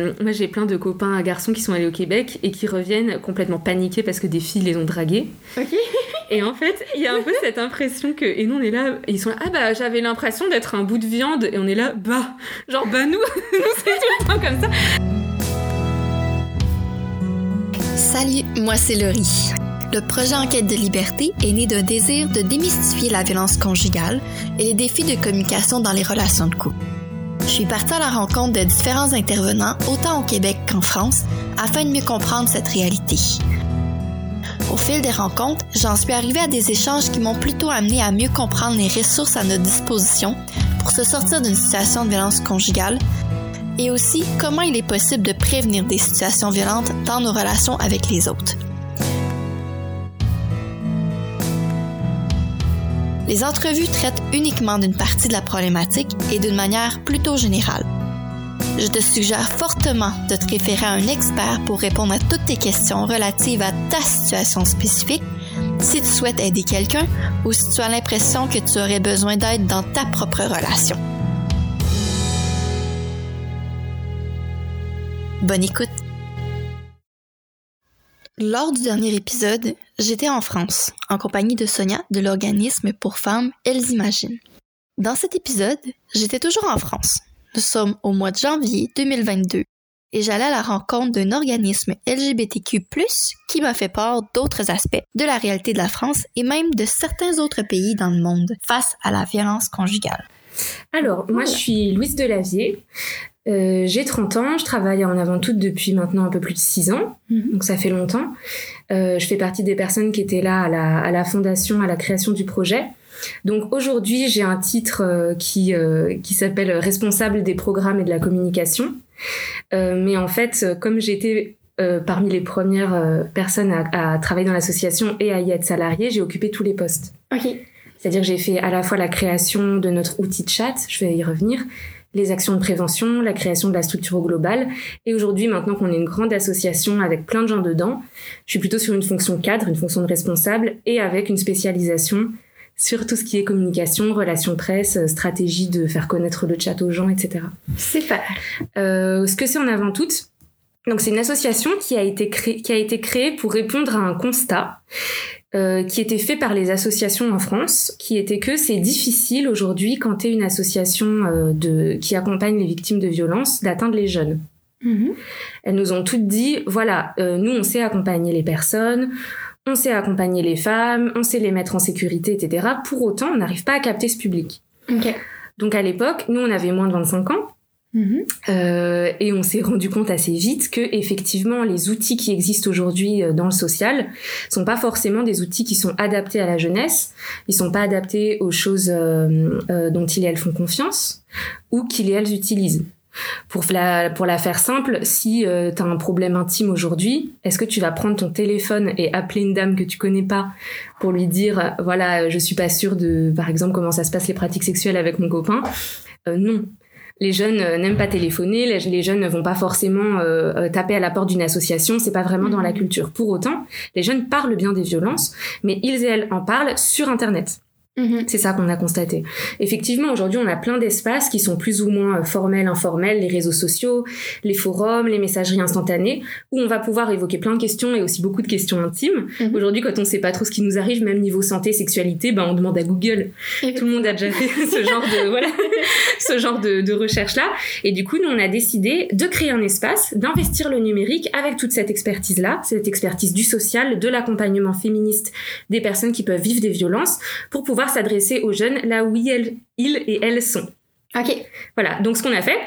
Moi, j'ai plein de copains garçons qui sont allés au Québec et qui reviennent complètement paniqués parce que des filles les ont dragués. Ok. Et en fait, il y a un peu cette impression que. Et nous, on est là, ils sont là, ah bah, j'avais l'impression d'être un bout de viande. Et on est là, bah, genre, bah, nous, nous c'est tout le temps comme ça. Salut, moi c'est Laurie. Le projet Enquête de liberté est né d'un désir de démystifier la violence conjugale et les défis de communication dans les relations de couple. Je suis partie à la rencontre de différents intervenants, autant au Québec qu'en France, afin de mieux comprendre cette réalité. Au fil des rencontres, j'en suis arrivée à des échanges qui m'ont plutôt amené à mieux comprendre les ressources à notre disposition pour se sortir d'une situation de violence conjugale et aussi comment il est possible de prévenir des situations violentes dans nos relations avec les autres. Les entrevues traitent uniquement d'une partie de la problématique et d'une manière plutôt générale. Je te suggère fortement de te référer à un expert pour répondre à toutes tes questions relatives à ta situation spécifique, si tu souhaites aider quelqu'un ou si tu as l'impression que tu aurais besoin d'aide dans ta propre relation. Bonne écoute. Lors du dernier épisode, j'étais en France, en compagnie de Sonia de l'organisme pour femmes Elles Imaginent. Dans cet épisode, j'étais toujours en France. Nous sommes au mois de janvier 2022 et j'allais à la rencontre d'un organisme LGBTQ+, qui m'a fait part d'autres aspects de la réalité de la France et même de certains autres pays dans le monde face à la violence conjugale. Alors, moi, je suis Louise Delavier. Euh, j'ai 30 ans, je travaille en avant toute depuis maintenant un peu plus de 6 ans, Mhm. donc ça fait longtemps. Euh, je fais partie des personnes qui étaient là à la, à la fondation, à la création du projet. Donc aujourd'hui, j'ai un titre euh, qui, qui s'appelle responsable des programmes et de la communication. Mais en fait, comme j'étais parmi les premières personnes à, à travailler dans l'association et à y être salariée, j'ai occupé tous les postes. Ok. C'est-à-dire que j'ai fait à la fois la création de notre outil de chat, je vais y revenir, les actions de prévention, la création de la structure au global. Et aujourd'hui, maintenant qu'on est une grande association avec plein de gens dedans, je suis plutôt sur une fonction cadre, une fonction de responsable et avec une spécialisation sur tout ce qui est communication, relations presse, euh, stratégie de faire connaître le chat aux gens, etc. Super. Euh, ce que c'est en avant toute, donc c'est une association qui a été créée, qui a été créée pour répondre à un constat euh, qui était fait par les associations en France, qui était que c'est difficile aujourd'hui quand tu es une association euh, de qui accompagne les victimes de violences d'atteindre les jeunes. Mhm. Elles nous ont toutes dit voilà, euh, nous on sait accompagner les personnes, on sait accompagner les femmes, on sait les mettre en sécurité, etc. Pour autant, on n'arrive pas à capter ce public. Donc à l'époque, nous on avait moins de 25 ans. Mhm. Euh, et on s'est rendu compte assez vite que effectivement les outils qui existent aujourd'hui euh, dans le social sont pas forcément des outils qui sont adaptés à la jeunesse, ils sont pas adaptés aux choses euh, dont ils et elles font confiance ou qu'ils et elles utilisent. Pour la, pour la faire simple, si euh, tu as un problème intime aujourd'hui, est-ce que tu vas prendre ton téléphone et appeler une dame que tu connais pas pour lui dire voilà, je suis pas sûre de par exemple comment ça se passe les pratiques sexuelles avec mon copain? Euh, Non, les jeunes euh, n'aiment pas téléphoner, les, les jeunes ne vont pas forcément euh, euh, taper à la porte d'une association, c'est pas vraiment dans la culture. Pour autant, les jeunes parlent bien des violences, mais ils et elles en parlent sur Internet. Mhm. C'est ça qu'on a constaté. Effectivement, aujourd'hui, on a plein d'espaces qui sont plus ou moins euh, formels, informels, les réseaux sociaux, les forums, les messageries instantanées, où on va pouvoir évoquer plein de questions et aussi beaucoup de questions intimes. Mhm. Aujourd'hui, quand on sait pas trop ce qui nous arrive, même niveau santé, sexualité, ben on demande à Google. Tout le monde a déjà fait ce genre de voilà, ce genre de, de recherche là. Et du coup, nous on a décidé de créer un espace, d'investir le numérique avec toute cette expertise là, cette expertise du social, de l'accompagnement féministe des personnes qui peuvent vivre des violences, pour pouvoir s'adresser aux jeunes là où ils, ils et elles sont. Ok. Voilà. Donc ce qu'on a fait.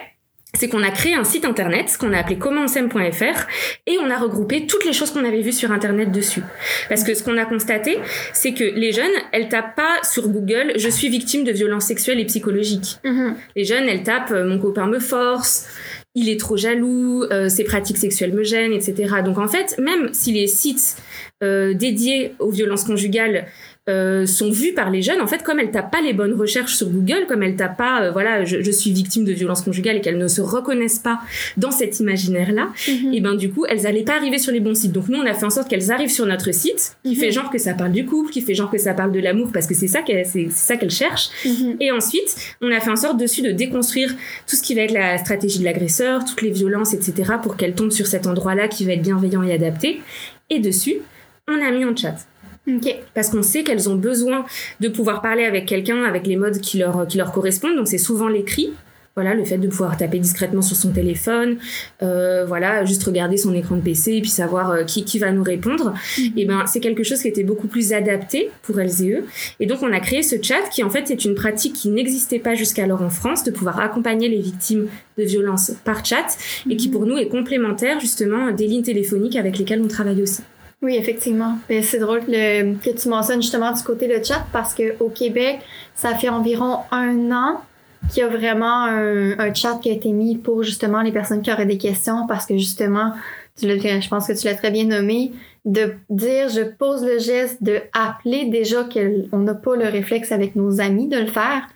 C'est qu'on a créé un site internet qu'on a appelé commentsem.fr et on a regroupé toutes les choses qu'on avait vues sur internet dessus. Parce que ce qu'on a constaté, c'est que les jeunes, elles tapent pas sur Google je suis victime de violences sexuelles et psychologiques. Mhm. Les jeunes, elles tapent euh, mon copain me force, il est trop jaloux, euh, ses pratiques sexuelles me gênent, etc. Donc en fait, même si les sites euh, dédiés aux violences conjugales euh, sont vues par les jeunes en fait comme elles tapent pas les bonnes recherches sur Google, comme elles tapent pas euh, voilà je, je, suis victime de violence conjugale et qu'elles ne se reconnaissent pas dans cet imaginaire là, Mhm. et ben du coup elles allaient pas arriver sur les bons sites. Donc nous on a fait en sorte qu'elles arrivent sur notre site qui Mhm. fait genre que ça parle du couple, qui fait genre que ça parle de l'amour parce que c'est ça qu'elle c'est ça qu'elles cherchent. Mhm. Et ensuite, on a fait en sorte dessus de déconstruire tout ce qui va être la stratégie de l'agresseur, toutes les violences, etc., pour qu'elles tombent sur cet endroit-là qui va être bienveillant et adapté. Et dessus, on a mis en chat. Ok. Parce qu'on sait qu'elles ont besoin de pouvoir parler avec quelqu'un avec les modes qui leur, qui leur correspondent. Donc c'est souvent l'écrit. Voilà, le fait de pouvoir taper discrètement sur son téléphone, euh, voilà, juste regarder son écran de PC et puis savoir euh, qui, qui va nous répondre. Et ben, c'est quelque chose qui était beaucoup plus adapté pour elles et eux. Et donc, on a créé ce chat qui, en fait, est une pratique qui n'existait pas jusqu'alors en France, de pouvoir accompagner les victimes de violences par chat et qui, pour nous, est complémentaire, justement, des lignes téléphoniques avec lesquelles on travaille aussi. Oui, effectivement. C'est drôle que, le- que tu mentionnes justement du côté le chat parce que au Québec, ça fait environ un an qu'il y a vraiment un, un chat qui a été mis pour justement les personnes qui auraient des questions parce que justement, tu je pense que tu l'as très bien nommé, de dire je pose le geste de appeler déjà qu'on n'a pas le réflexe avec nos amis de le faire.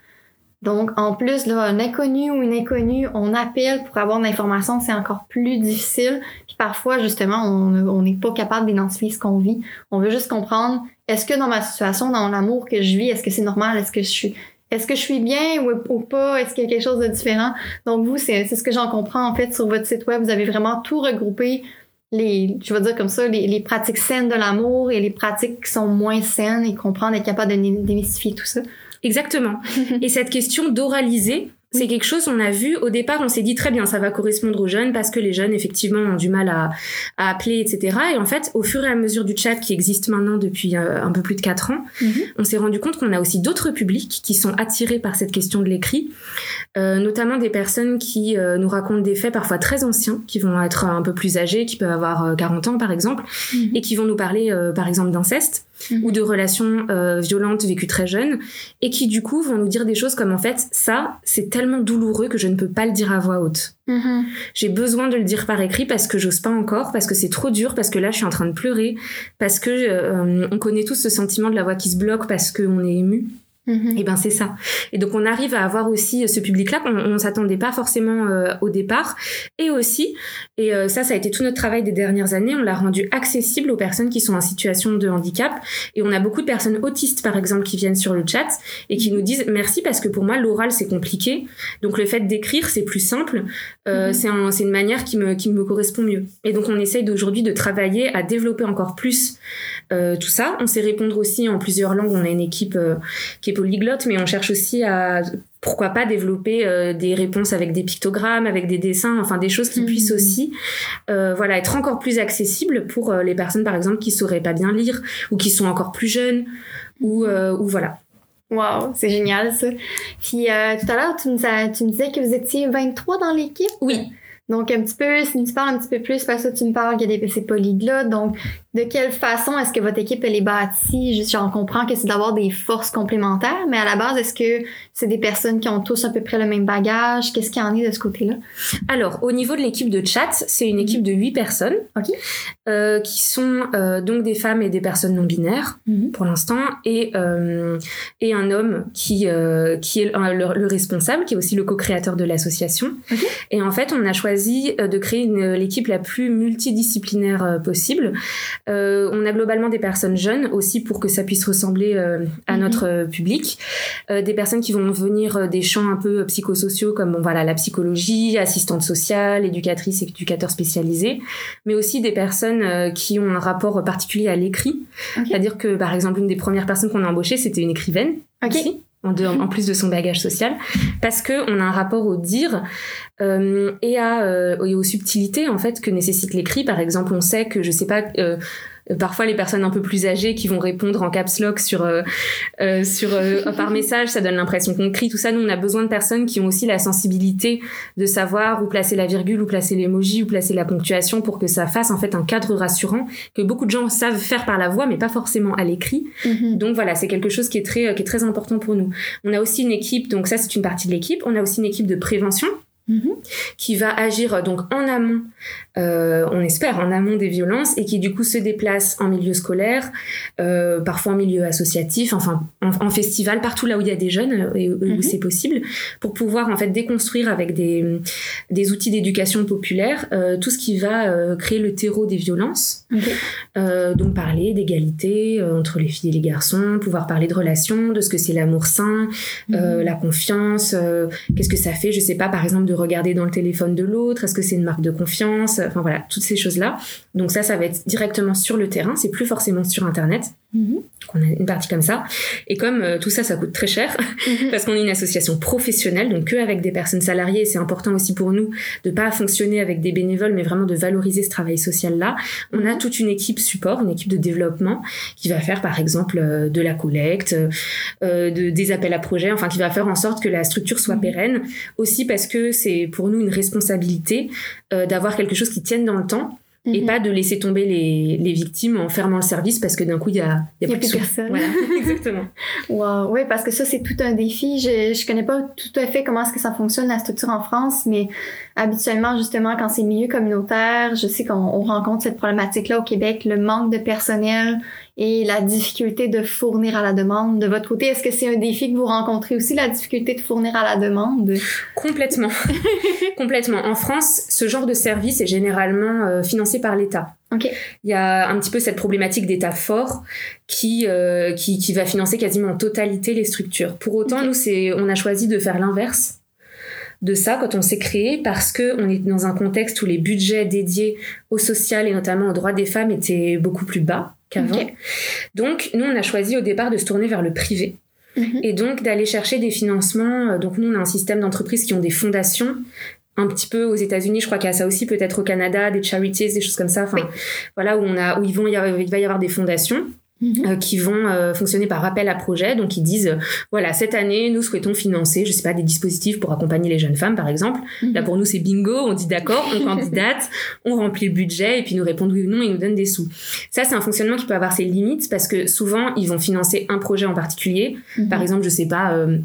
Donc, en plus, là, un inconnu ou une inconnue, on appelle pour avoir de l'information, c'est encore plus difficile. Puis parfois, justement, on n'est pas capable d'identifier ce qu'on vit. On veut juste comprendre, est-ce que dans ma situation, dans l'amour que je vis, est-ce que c'est normal? Est-ce que je suis... Est-ce que je suis bien ou, pas? Est-ce qu'il y a quelque chose de différent? Donc, vous, c'est ce que j'en comprends, en fait, sur votre site web. Vous avez vraiment tout regroupé, les, je vais dire comme ça, les, les pratiques saines de l'amour et les pratiques qui sont moins saines et comprendre, être capable de dé- démystifier tout ça. Exactement. et cette question d'oraliser, c'est quelque chose on a vu au départ, on s'est dit très bien, ça va correspondre aux jeunes parce que les jeunes effectivement ont du mal à, à appeler, etc. Et en fait, au fur et à mesure du chat qui existe maintenant depuis euh, un peu plus de quatre ans, on s'est rendu compte qu'on a aussi d'autres publics qui sont attirés par cette question de l'écrit, euh, notamment des personnes qui euh, nous racontent des faits parfois très anciens, qui vont être un peu plus âgés, qui peuvent avoir euh, 40 ans par exemple, et qui vont nous parler euh, par exemple d'inceste Mhm. ou de relations euh, violentes vécues très jeunes, et qui du coup vont nous dire des choses comme en fait ça c'est tellement douloureux que je ne peux pas le dire à voix haute. Mhm. J'ai besoin de le dire par écrit parce que j'ose pas encore, parce que c'est trop dur, parce que là je suis en train de pleurer, parce que euh, on connaît tous ce sentiment de la voix qui se bloque parce qu'on est ému. Mhm. Et ben c'est ça. Et donc on arrive à avoir aussi ce public-là qu'on on s'attendait pas forcément euh, au départ. Et aussi, et euh, ça ça a été tout notre travail des dernières années, on l'a rendu accessible aux personnes qui sont en situation de handicap. Et on a beaucoup de personnes autistes par exemple qui viennent sur le chat et qui nous disent merci parce que pour moi l'oral c'est compliqué. Donc le fait d'écrire c'est plus simple. Euh, Mhm. c'est un, une manière qui me, qui me correspond mieux. Et donc on essaye d'aujourd'hui de travailler à développer encore plus euh, tout ça. On sait répondre aussi en plusieurs langues. On a une équipe euh, qui est polyglotte, mais on cherche aussi à pourquoi pas développer euh, des réponses avec des pictogrammes, avec des dessins, enfin des choses qui Mhm. puissent aussi, voilà, être encore plus accessibles pour les personnes par exemple qui sauraient pas bien lire ou qui sont encore plus jeunes ou ou voilà. Wow, c'est génial ça. Puis tout à l'heure, tu, tu me disais que vous étiez 23 dans l'équipe. Oui. Donc un petit peu, si tu parles un petit peu plus, parce que tu me parles qu'il y a des c'est polyglottes. Donc de quelle façon est-ce que votre équipe elle est bâtie? J'en comprends que c'est d'avoir des forces complémentaires, mais à la base, est-ce que c'est des personnes qui ont tous à peu près le même bagage? Qu'est-ce qu'il y en est de ce côté-là? Alors, au niveau de l'équipe de chat, c'est une équipe de huit personnes euh, qui sont euh, donc des femmes et des personnes non binaires pour l'instant et euh, et un homme qui qui est le, le- le responsable, qui est aussi le co-créateur de l'association. Et en fait, on a choisi de créer l'équipe la plus multidisciplinaire possible. Euh, on a globalement des personnes jeunes aussi pour que ça puisse ressembler euh, à Mhm. notre euh, public. Euh, des personnes qui vont venir euh, des champs un peu euh, psychosociaux comme bon, voilà la psychologie, assistante sociale, éducatrice, éducateur spécialisé, mais aussi des personnes qui ont un rapport particulier à l'écrit. C'est-à-dire que par exemple une des premières personnes qu'on a embauchées c'était une écrivaine Ok. aussi, en, plus de son bagage social, parce que on a un rapport au dire euh, et à euh, aux subtilités en fait que nécessite l'écrit. Par exemple, on sait que je sais pas. euh, Parfois, les personnes un peu plus âgées qui vont répondre en caps lock sur euh, euh, sur euh, par message, ça donne l'impression qu'on crie. Tout ça, nous, on a besoin de personnes qui ont aussi la sensibilité de savoir où placer la virgule, où placer l'emoji, où placer la ponctuation pour que ça fasse en fait un cadre rassurant que beaucoup de gens savent faire par la voix, mais pas forcément à l'écrit. Mhm. Donc voilà, c'est quelque chose qui est très qui est très important pour nous. On a aussi une équipe, donc ça c'est une partie de l'équipe. On a aussi une équipe de prévention Mhm. qui va agir donc en amont, euh, on espère en amont des violences, et qui du coup se déplace en milieu scolaire, euh, parfois en milieu associatif, enfin en, festival, partout là où il y a des jeunes euh, et où mhm. c'est possible, pour pouvoir en fait déconstruire avec des, des outils d'éducation populaire tout ce qui va créer le terreau des violences. donc parler d'égalité entre les filles et les garçons, pouvoir parler de relations, de ce que c'est l'amour sain, mhm. la confiance, qu'est-ce que ça fait, je sais pas, par exemple de regarder dans le téléphone de l'autre Est-ce que c'est une marque de confiance Enfin voilà, toutes ces choses-là. Donc ça, ça va être directement sur le terrain, c'est plus forcément sur Internet. Mhm. On a une partie comme ça. Et comme euh, tout ça, ça coûte très cher, mhm. parce qu'on est une association professionnelle, donc que avec des personnes salariées, c'est important aussi pour nous de pas fonctionner avec des bénévoles, mais vraiment de valoriser ce travail social-là. On a mhm. toute une équipe support, une équipe de développement, qui va faire par exemple euh, de la collecte, euh, de, des appels à projets, enfin qui va faire en sorte que la structure soit pérenne. Aussi parce que c'est pour nous une responsabilité d'avoir quelque chose qui tienne dans le temps et mhm. pas de laisser tomber les, les, victimes en fermant le service parce que d'un coup il y a, y a, plus, personne. Voilà, exactement. wow. Oui, parce que ça c'est tout un défi. Je je connais pas tout à fait comment est-ce que ça fonctionne la structure en France, mais habituellement justement quand c'est milieu communautaire, je sais qu'on rencontre cette problématique là au Québec, le manque de personnel et la difficulté de fournir à la demande. De votre côté, est-ce que c'est un défi que vous rencontrez aussi, la difficulté de fournir à la demande? Complètement. Complètement. En France, ce genre de service est généralement euh, financé par l'État. Okay. Il y a un petit peu cette problématique d'État fort qui, euh, qui, qui, va financer quasiment en totalité les structures. Pour autant, nous, c'est, on a choisi de faire l'inverse de ça quand on s'est créé parce que on est dans un contexte où les budgets dédiés au social et notamment aux droits des femmes étaient beaucoup plus bas qu'avant. Donc, nous, on a choisi au départ de se tourner vers le privé. Mhm. Et donc d'aller chercher des financements. Euh, donc nous, on a un système d'entreprises qui ont des fondations un petit peu aux États-Unis, je crois qu'il y a ça aussi, peut-être au Canada, des charities, des choses comme ça. Enfin, voilà où on a, où ils vont, il va y avoir des fondations. Euh, qui vont euh, fonctionner par appel à projet. Donc ils disent euh, voilà cette année nous souhaitons financer je sais pas des dispositifs pour accompagner les jeunes femmes par exemple. Mhm. Là pour nous c'est bingo, on dit d'accord, on candidate, on remplit le budget et puis nous répondent oui ou non, ils nous donnent des sous. Ça c'est un fonctionnement qui peut avoir ses limites parce que souvent ils vont financer un projet en particulier. Mhm. Par exemple je sais pas euh,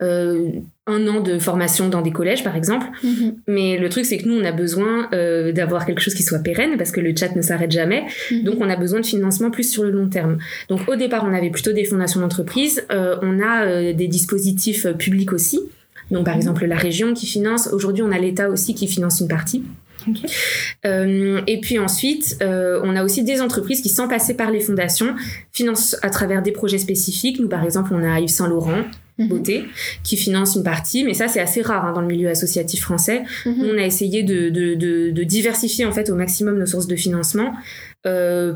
un an de formation dans des collèges, par exemple. Mhm. Mais le truc, c'est que nous, on a besoin euh, d'avoir quelque chose qui soit pérenne parce que le chat ne s'arrête jamais. Mhm. Donc, on a besoin de financement plus sur le long terme. Donc, au départ, on avait plutôt des fondations d'entreprise. Euh, on a euh, des dispositifs publics aussi. Donc, par mhm. exemple, la région qui finance. Aujourd'hui, on a l'État aussi qui finance une partie. Okay. Euh, et puis ensuite, euh, on a aussi des entreprises qui, sans passer par les fondations, financent à travers des projets spécifiques. Nous, par exemple, on a Yves Saint Laurent. Beauté, qui finance une partie, mais ça c'est assez rare hein, dans le milieu associatif français. Mhm. on a essayé de, de, de, de, diversifier en fait au maximum nos sources de financement. Euh,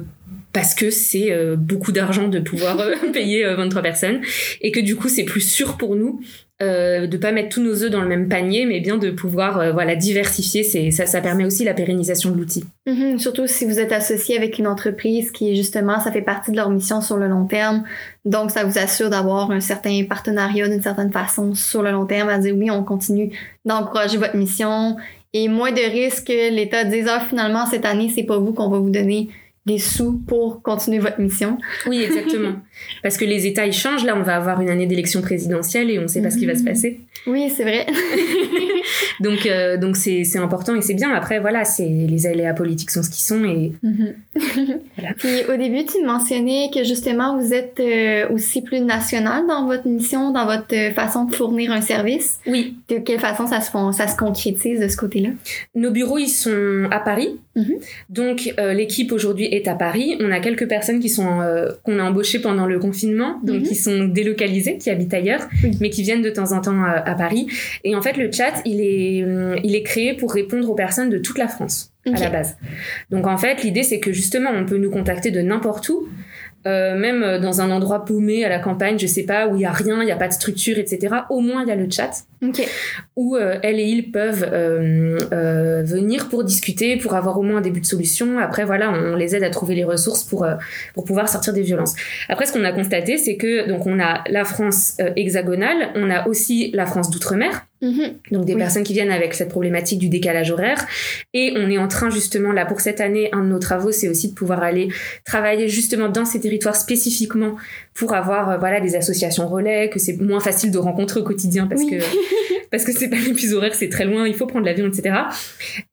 parce que c'est euh, beaucoup d'argent de pouvoir euh, payer 23 personnes et que du coup c'est plus sûr pour nous euh, de pas mettre tous nos œufs dans le même panier, mais bien de pouvoir euh, voilà diversifier. C'est ça, ça permet aussi la pérennisation de l'outil. Mm-hmm. surtout si vous êtes associé avec une entreprise qui justement ça fait partie de leur mission sur le long terme, donc ça vous assure d'avoir un certain partenariat d'une certaine façon sur le long terme à dire oui on continue d'encourager votre mission et moins de risques que l'État dise ah finalement cette année c'est pas vous qu'on va vous donner des sous pour continuer votre mission. Oui, exactement. Parce que les États, ils changent. Là, on va avoir une année d'élection présidentielle et on ne sait pas ce qui va se mhm. passer. Oui, c'est vrai. donc, euh, donc c'est, c'est important et c'est bien. Après, voilà, c'est les aléas politiques sont ce qu'ils sont et mhm. voilà. Puis au début, tu mentionnais que justement, vous êtes euh, aussi plus national dans votre mission, dans votre façon de fournir un service. Oui. De quelle façon ça se, ça se concrétise de ce côté-là? Nos bureaux, ils sont à Paris. Mhm. Donc, euh, l'équipe aujourd'hui est à Paris. On a quelques personnes qui sont qu'on a embauchées pendant le confinement, donc qui sont délocalisées, qui habitent ailleurs, mais qui viennent de temps en temps à Paris. Et en fait, le chat, il est, euh, il est créé pour répondre aux personnes de toute la France. à la base. Donc en fait, l'idée c'est que justement, on peut nous contacter de n'importe où, euh, même euh, dans un endroit paumé à la campagne, je sais pas, où il y a rien, il y a pas de structure, etc. Au moins il y a le chat, où euh, elles et ils peuvent venir pour discuter, pour avoir au moins un début de solution. Après voilà, on les aide à trouver les ressources pour pour pouvoir sortir des violences. Après ce qu'on a constaté, c'est que donc on a la France hexagonale, on a aussi la France d'outre-mer. Mm-hmm. Donc des personnes qui viennent avec cette problématique du décalage horaire. Et on est en train justement, là pour cette année, un de nos travaux, c'est aussi de pouvoir aller travailler justement dans ces territoires spécifiquement pour avoir euh, voilà des associations relais, que c'est moins facile de rencontrer au quotidien parce que parce que c'est pas les plus horaires, c'est très loin, il faut prendre l'avion, etc.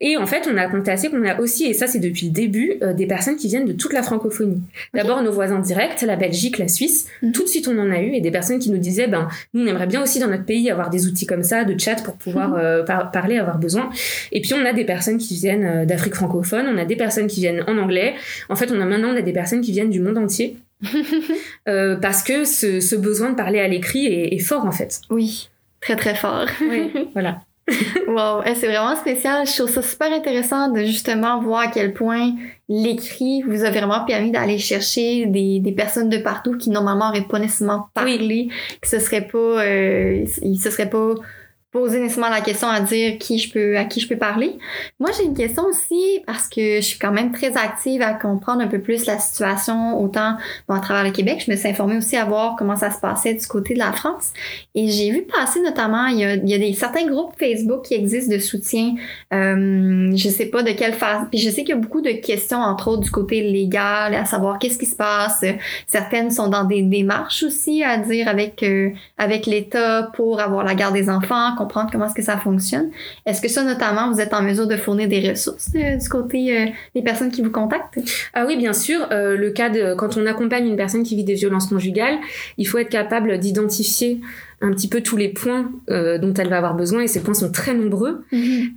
Et en fait, on a compté assez qu'on a aussi, et ça c'est depuis le début, euh, des personnes qui viennent de toute la francophonie. D'abord nos voisins directs, la Belgique, la Suisse. Mhm. Tout de suite, on en a eu, et des personnes qui nous disaient, ben, nous on aimerait bien aussi dans notre pays avoir des outils comme ça, de chat pour pouvoir Mhm. euh, par- parler, avoir besoin. Et puis on a des personnes qui viennent euh, d'Afrique francophone, on a des personnes qui viennent en anglais. En fait, on a maintenant on a des personnes qui viennent du monde entier. Euh, parce que ce, ce besoin de parler à l'écrit est, est fort en fait. Oui, très très fort. voilà. Wow, Eh, c'est vraiment spécial. Je trouve ça super intéressant de justement voir à quel point l'écrit vous a vraiment permis d'aller chercher des, des personnes de partout qui normalement auraient pas nécessairement parlé, qui se seraient pas, euh, ils se seraient pas posé nécessairement la question à dire qui je peux, à qui je peux parler. Moi, j'ai une question aussi parce que je suis quand même très active à comprendre un peu plus la situation, autant bon, à travers le Québec. Je me suis informée aussi à voir comment ça se passait du côté de la France. Et j'ai vu passer notamment, il y a, il y a des, certains groupes Facebook qui existent de soutien. Euh, je sais pas de quelle phase. Je sais qu'il y a beaucoup de questions, entre autres du côté légal, à savoir qu'est-ce qui se passe. Certaines sont dans des démarches aussi à dire avec euh, avec l'État pour avoir la garde des enfants, comprendre comment est-ce que ça fonctionne. Est-ce que ça, notamment, vous êtes en mesure de fournir des ressources euh, du côté euh, des personnes qui vous contactent? Ah oui, bien sûr. euh, le cas de quand on accompagne une personne qui vit des violences conjugales, il faut être capable d'identifier un petit peu tous les points dont elle va avoir besoin et ces points sont très nombreux.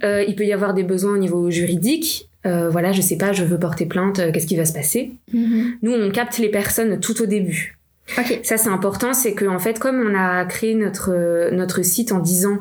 Euh, il peut y avoir des besoins au niveau juridique. Euh, voilà, je sais pas, je veux porter plainte, euh, qu'est-ce qui va se passer? Mhm. Nous, on capte les personnes tout au début. Ça, c'est important, c'est que en fait, comme on a créé notre notre site en disant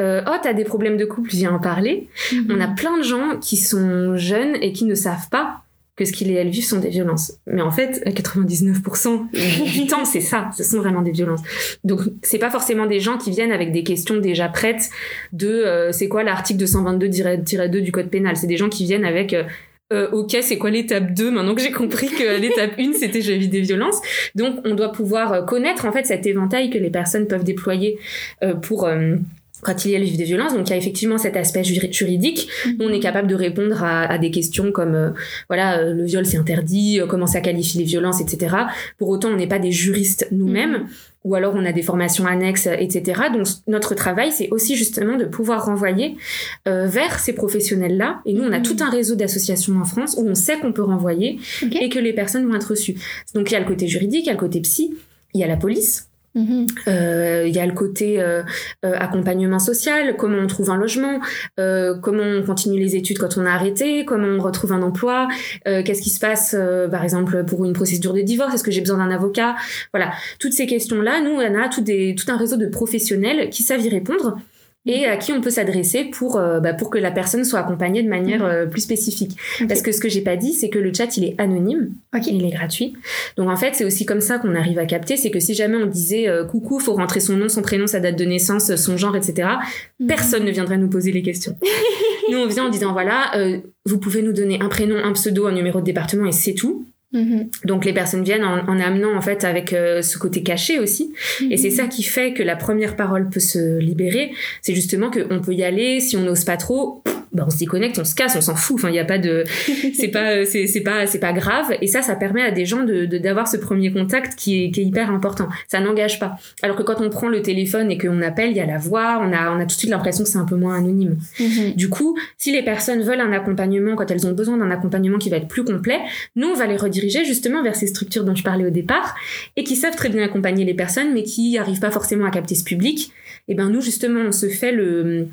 euh, oh t'as des problèmes de couple, viens en parler. On a plein de gens qui sont jeunes et qui ne savent pas que ce qu'ils et elles vivent sont des violences. Mais en fait, 99% du temps, c'est ça. Ce sont vraiment des violences. Donc, c'est pas forcément des gens qui viennent avec des questions déjà prêtes de euh, c'est quoi l'article 222-2 du code pénal. C'est des gens qui viennent avec euh, euh, ok, c'est quoi l'étape 2 Maintenant que j'ai compris que l'étape 1, c'était je vis des violences. Donc, on doit pouvoir euh, connaître en fait cet éventail que les personnes peuvent déployer euh, pour euh, quand il y a vivent des violences. Donc, il y a effectivement cet aspect juri- juridique. Nous, on est capable de répondre à, à des questions comme euh, voilà, euh, le viol c'est interdit, euh, comment ça qualifie les violences, etc. Pour autant, on n'est pas des juristes nous-mêmes. Ou alors on a des formations annexes, euh, etc. Donc notre travail, c'est aussi justement de pouvoir renvoyer euh, vers ces professionnels-là. Et nous, on a Mhm. tout un réseau d'associations en France où on sait qu'on peut renvoyer OK. et que les personnes vont être reçues. Donc il y a le côté juridique, il y a le côté psy, il y a la police, Mhm. euh, il y a le côté euh, euh, accompagnement social, comment on trouve un logement, euh, comment on continue les études quand on a arrêté, comment on retrouve un emploi, euh, qu'est-ce qui se passe par exemple pour une procédure de divorce, est-ce que j'ai besoin d'un avocat, voilà, toutes ces questions-là, nous on a tout, des, tout un réseau de professionnels qui savent y répondre et à qui on peut s'adresser pour euh, bah, pour que la personne soit accompagnée de manière euh, plus spécifique. Parce que ce que j'ai pas dit, c'est que le chat il est anonyme, il est gratuit. Donc en fait, c'est aussi comme ça qu'on arrive à capter, c'est que si jamais on disait euh, coucou, faut rentrer son nom, son prénom, sa date de naissance, son genre, etc. Mhm. Personne ne viendrait nous poser les questions. nous on vient en disant voilà, euh, vous pouvez nous donner un prénom, un pseudo, un numéro de département et c'est tout. Mhm. Donc les personnes viennent en, en amenant en fait avec euh, ce côté caché aussi. Et c'est ça qui fait que la première parole peut se libérer. C'est justement qu'on peut y aller, si on n'ose pas trop, pff, bah on se déconnecte, on se casse, on s'en fout. Enfin, il y a pas de, c'est pas, euh, c'est c'est pas, c'est pas grave. Et ça, ça permet à des gens de de- d'avoir ce premier contact qui est, qui est hyper important. Ça n'engage pas. Alors que quand on prend le téléphone et qu'on appelle, il y a la voix, on a, on a tout de suite l'impression que c'est un peu moins anonyme. Mhm. Du coup, si les personnes veulent un accompagnement, quand elles ont besoin d'un accompagnement qui va être plus complet, nous, on va les rediriger justement vers ces structures dont je parlais au départ et qui savent très bien accompagner les personnes, mais qui n'arrivent pas forcément à capter ce public. Et ben nous, justement, on se fait le,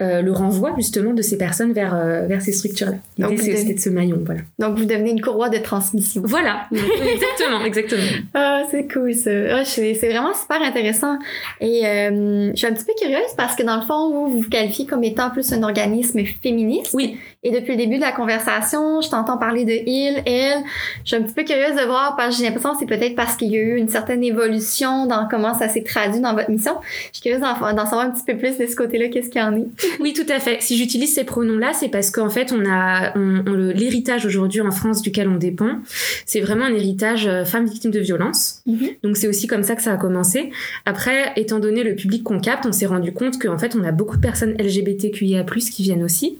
euh, le renvoi justement de ces personnes vers, euh, vers ces structures-là. Donc, L'idée, c'est c'était de ce maillon, voilà. Donc, vous devenez une courroie de transmission. Voilà, exactement, exactement. Ah, c'est cool ça. C'est c'est vraiment super intéressant. Et euh, je suis un petit peu curieuse parce que dans le fond, vous vous qualifiez comme étant plus un organisme féministe. Oui. Et depuis le début de la conversation, je t'entends parler de il, elle. Je suis un petit peu curieuse de voir parce que j'ai l'impression que c'est peut-être parce qu'il y a eu une certaine évolution dans comment ça s'est traduit dans votre mission. Je suis curieuse d'en d'en savoir un petit peu plus de ce côté-là, qu'est-ce qu'il y en est. Oui, tout à fait. Si j'utilise ces pronoms-là, c'est parce qu'en fait, on a on- on- le- l'héritage aujourd'hui en France duquel on dépend, c'est vraiment un héritage euh, femmes victimes de violences. Mhm. Donc c'est aussi comme ça que ça a commencé. Après, étant donné le public qu'on capte, on s'est rendu compte qu'en fait, on a beaucoup de personnes LGBTQIA+ qui viennent aussi,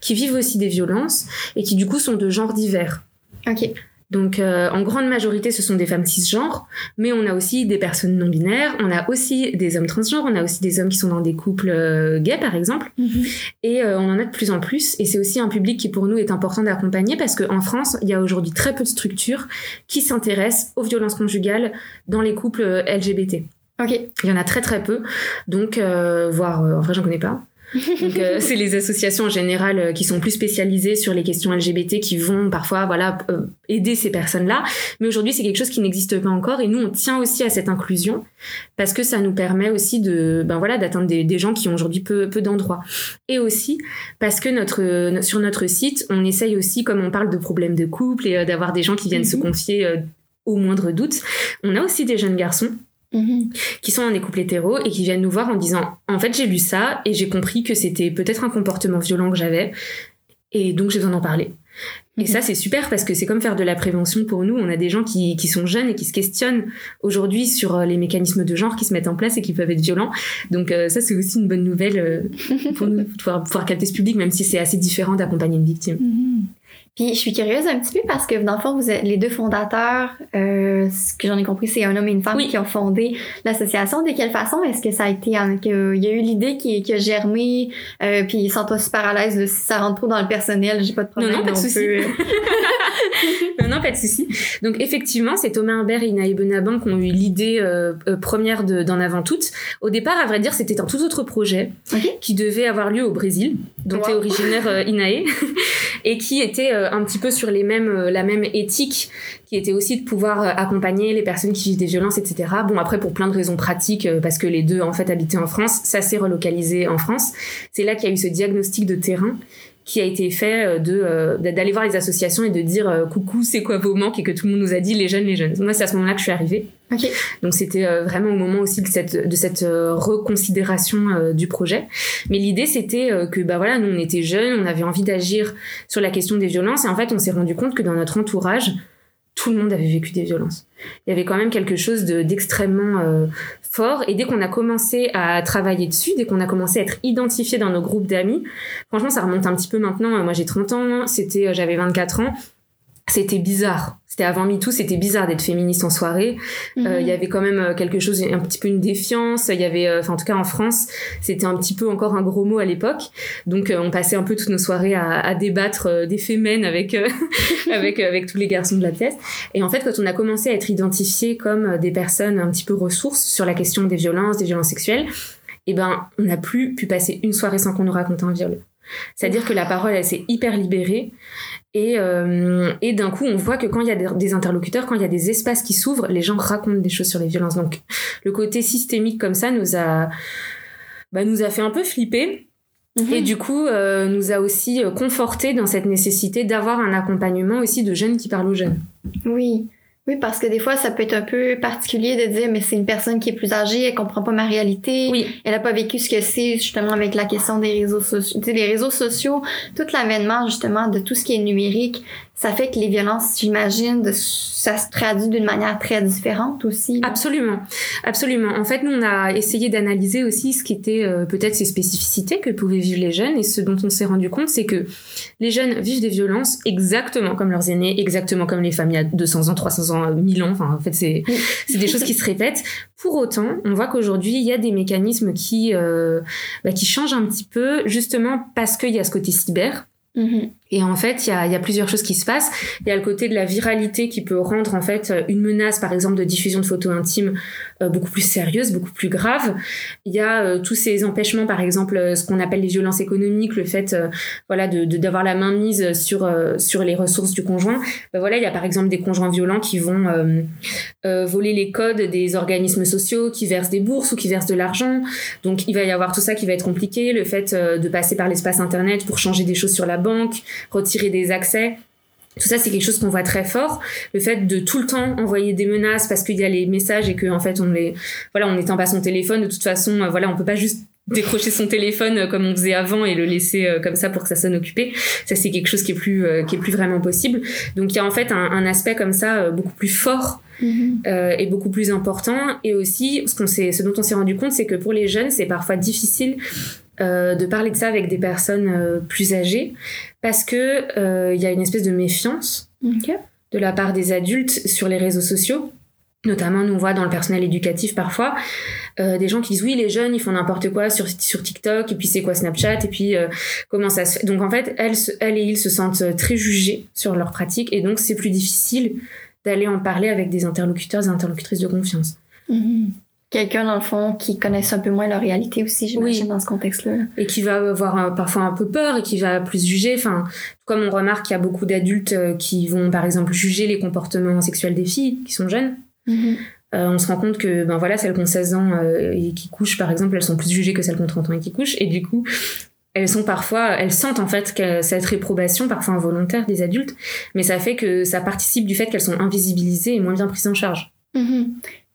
qui vivent aussi des violences et qui du coup sont de genres divers. Ok. Donc, euh, en grande majorité, ce sont des femmes cisgenres, mais on a aussi des personnes non binaires, on a aussi des hommes transgenres, on a aussi des hommes qui sont dans des couples euh, gays, par exemple, Mhm. et euh, on en a de plus en plus. Et c'est aussi un public qui, pour nous, est important d'accompagner parce qu'en France, il y a aujourd'hui très peu de structures qui s'intéressent aux violences conjugales dans les couples LGBT. OK. Il y en a très très peu, donc voire en vrai j'en connais pas. Donc euh, c'est les associations en général euh, qui sont plus spécialisées sur les questions LGBT qui vont parfois voilà euh, aider ces personnes-là. Mais aujourd'hui c'est quelque chose qui n'existe pas encore et nous on tient aussi à cette inclusion parce que ça nous permet aussi de ben voilà d'atteindre des, des gens qui ont aujourd'hui peu peu d'endroits et aussi parce que notre sur notre site on essaye aussi comme on parle de problèmes de couple et d'avoir des gens qui viennent se Mhm. confier au moindre doute. On a aussi des jeunes garçons Mhm. qui sont dans des couples hétéros et qui viennent nous voir en disant en fait j'ai lu ça et j'ai compris que c'était peut-être un comportement violent que j'avais et donc j'ai besoin d'en parler. Et Mhm. ça c'est super parce que c'est comme faire de la prévention pour nous. On a des gens qui, qui sont jeunes et qui se questionnent aujourd'hui sur euh, les mécanismes de genre qui se mettent en place et qui peuvent être violents. Donc euh, ça c'est aussi une bonne nouvelle euh, pour nous de pouvoir, pouvoir capter ce public même si c'est assez différent d'accompagner une victime. Mhm. Puis je suis curieuse un petit peu parce que dans le fond, vous êtes les deux fondateurs, euh, ce que j'en ai compris, c'est un homme et une femme Oui. qui ont fondé l'association. De quelle façon est-ce que ça a été, que il y a eu l'idée qui, qui a germé, euh, puis ils sont toi super à l'aise, si ça rentre trop dans le personnel, j'ai pas de problème. non, pas de souci. non, non, pas de souci. Donc effectivement, c'est Thomas Humbert et Inaï Benaban qui ont eu l'idée euh, euh, première de- d'en avant toute. Au départ, à vrai dire, c'était un tout autre projet qui devait avoir lieu au Brésil, dont Wow. est originaire Inae, et qui était un petit peu sur les mêmes, euh, la même éthique, qui était aussi de pouvoir euh, accompagner les personnes qui vivent des violences, etc. Bon, après, pour plein de raisons pratiques, euh, parce que les deux, en fait, habitaient en France, ça s'est relocalisé en France. C'est là qu'il y a eu ce diagnostic de terrain qui a été fait euh, de euh, d'aller voir les associations et de dire euh, coucou c'est quoi vos manques et que tout le monde nous a dit les jeunes les jeunes moi c'est à ce moment-là que je suis arrivée Ok. donc c'était vraiment au moment aussi de cette de cette reconsidération du projet. Mais l'idée c'était que bah voilà, nous on était jeunes, on avait envie d'agir sur la question des violences et en fait on s'est rendu compte que dans notre entourage tout le monde avait vécu des violences. Il y avait quand même quelque chose de- d'extrêmement euh, fort et dès qu'on a commencé à travailler dessus, dès qu'on a commencé à être identifié dans nos groupes d'amis, franchement ça remonte un petit peu maintenant, moi j'ai 30 ans, c'était euh, j'avais 24 ans, c'était bizarre. C'était avant MeToo, c'était bizarre d'être féministe en soirée. Euh, Mhm. Il y avait quand même euh, quelque chose, un petit peu une défiance. Il y avait, euh, enfin en tout cas en France, c'était un petit peu encore un gros mot à l'époque. Donc on passait un peu toutes nos soirées à, à débattre des fémènes avec avec avec tous les garçons de la pièce. Et en fait, quand on a commencé à être identifiés comme des personnes un petit peu ressources sur la question des violences, des violences sexuelles, eh ben on n'a plus pu passer une soirée sans qu'on nous raconte un viol. C'est-à-dire que la parole, elle s'est hyper libérée. Et, euh, et d'un coup, on voit que quand il y a des, des interlocuteurs, quand il y a des espaces qui s'ouvrent, les gens racontent des choses sur les violences. Donc, le côté systémique comme ça nous a, bah, nous a fait un peu flipper. Mhm. Et du coup, euh, nous a aussi euh, conforté dans cette nécessité d'avoir un accompagnement aussi de jeunes qui parlent aux jeunes. Oui. Oui, parce que des fois, ça peut être un peu particulier de dire, mais c'est une personne qui est plus âgée, elle comprend pas ma réalité. Oui, Elle a pas vécu ce que c'est, justement, avec la question des réseaux sociaux. Tu sais, les réseaux sociaux, tout l'avènement, justement, de tout ce qui est numérique, ça fait que les violences, j'imagine, ça se traduit d'une manière très différente aussi. là. absolument, absolument. En fait, nous, on a essayé d'analyser aussi ce qui était euh, peut-être ces spécificités que pouvaient vivre les jeunes. Et ce dont on s'est rendu compte, c'est que les jeunes vivent des violences exactement comme leurs aînés, exactement comme les familles à 200 ans, 300 ans, 1000 ans. Enfin, en fait, c'est des choses qui se répètent. Pour autant, on voit qu'aujourd'hui, il y a des mécanismes qui, euh, bah, qui changent un petit peu, justement parce qu'il y a ce côté cyber. Mhm. Et en fait, il y a, y a plusieurs choses qui se passent. Il y a le côté de la viralité qui peut rendre en fait une menace, par exemple, de diffusion de photos intimes euh, beaucoup plus sérieuse, beaucoup plus grave. Il y a euh, tous ces empêchements, par exemple, euh, ce qu'on appelle les violences économiques, le fait, euh, voilà, de d'avoir la main mise sur euh, sur les ressources du conjoint. Ben voilà, il y a par exemple des conjoints violents qui vont euh, euh, voler les codes des organismes sociaux, qui versent des bourses ou qui versent de l'argent. Donc il va y avoir tout ça qui va être compliqué, le fait euh, de passer par l'espace internet pour changer des choses sur la banque, retirer des accès. Tout ça, c'est quelque chose qu'on voit très fort. Le fait de tout le temps envoyer des menaces parce qu'il y a les messages et que en fait on les, voilà, on n'éteint pas son téléphone. De toute façon, euh, voilà, on peut pas juste décrocher son téléphone euh, comme on faisait avant et le laisser euh, comme ça pour que ça sonne occupé. Ça, c'est quelque chose qui est plus, qui est plus vraiment possible. Donc il y a en fait un, un aspect comme ça beaucoup plus fort Mhm. euh, est beaucoup plus important. Et aussi, ce, qu'on ce dont on s'est rendu compte, c'est que pour les jeunes, c'est parfois difficile euh, de parler de ça avec des personnes euh, plus âgées parce que euh, il y a une espèce de méfiance. De la part des adultes sur les réseaux sociaux. Notamment, nous on voit dans le personnel éducatif parfois des gens qui disent oui les jeunes ils font n'importe quoi sur sur TikTok et puis c'est quoi Snapchat et puis comment ça se fait? Donc en fait elles, elles et ils se sentent très jugés sur leur pratique et donc c'est plus difficile d'aller en parler avec des interlocuteurs et interlocutrices de confiance. Mm-hmm. Quelqu'un, dans le fond, qui connaisse un peu moins leur réalité aussi, j'imagine, dans ce contexte-là. Et qui va avoir parfois un peu peur et qui va plus juger. Enfin, comme on remarque qu'il y a beaucoup d'adultes euh, qui vont, par exemple, juger les comportements sexuels des filles qui sont jeunes. Mm-hmm. Euh, on se rend compte que ben voilà celles qui ont 16 ans euh, et qui couchent par exemple elles sont plus jugées que celles qui ont 30 ans et qui couchent et du coup elles sont parfois elles sentent en fait cette réprobation parfois involontaire des adultes mais ça fait que ça participe du fait qu'elles sont invisibilisées et moins bien prises en charge mm-hmm.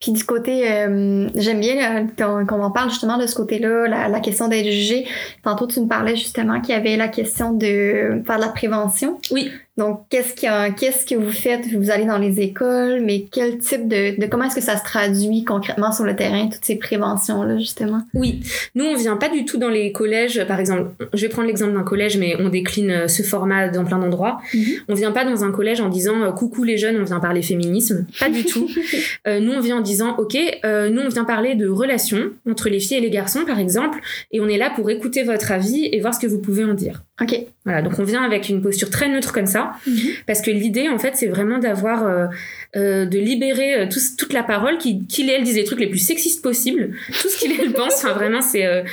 Puis du côté, euh, j'aime bien qu'on en parle justement de ce côté-là, la, la, question d'être jugé. Tantôt, tu me parlais justement qu'il y avait la question de faire de la prévention. Oui. Donc, qu'est-ce, qu'est-ce que vous faites? Vous allez dans les écoles, mais quel type de, de comment est-ce que ça se traduit concrètement sur le terrain, toutes ces préventions-là, justement? Oui. Nous, on vient pas du tout dans les collèges. Par exemple, je vais prendre l'exemple d'un collège, mais on décline euh, ce format dans plein d'endroits. Mm-hmm. On vient pas dans un collège en disant euh, coucou les jeunes, on vient parler féminisme. Pas du tout. euh, nous, on vient en disant ok, euh, nous, on vient parler de relations entre les filles et les garçons, par exemple, et on est là pour écouter votre avis et voir ce que vous pouvez en dire. Ok. Voilà. Donc, on vient avec une posture très neutre comme ça. Mhm. Parce que l'idée, en fait, c'est vraiment d'avoir, euh, euh, de libérer euh, toute la parole, qu'il qui, et elle disent les trucs les plus sexistes possibles, tout ce qu'il elle pense. Enfin, vraiment, c'est,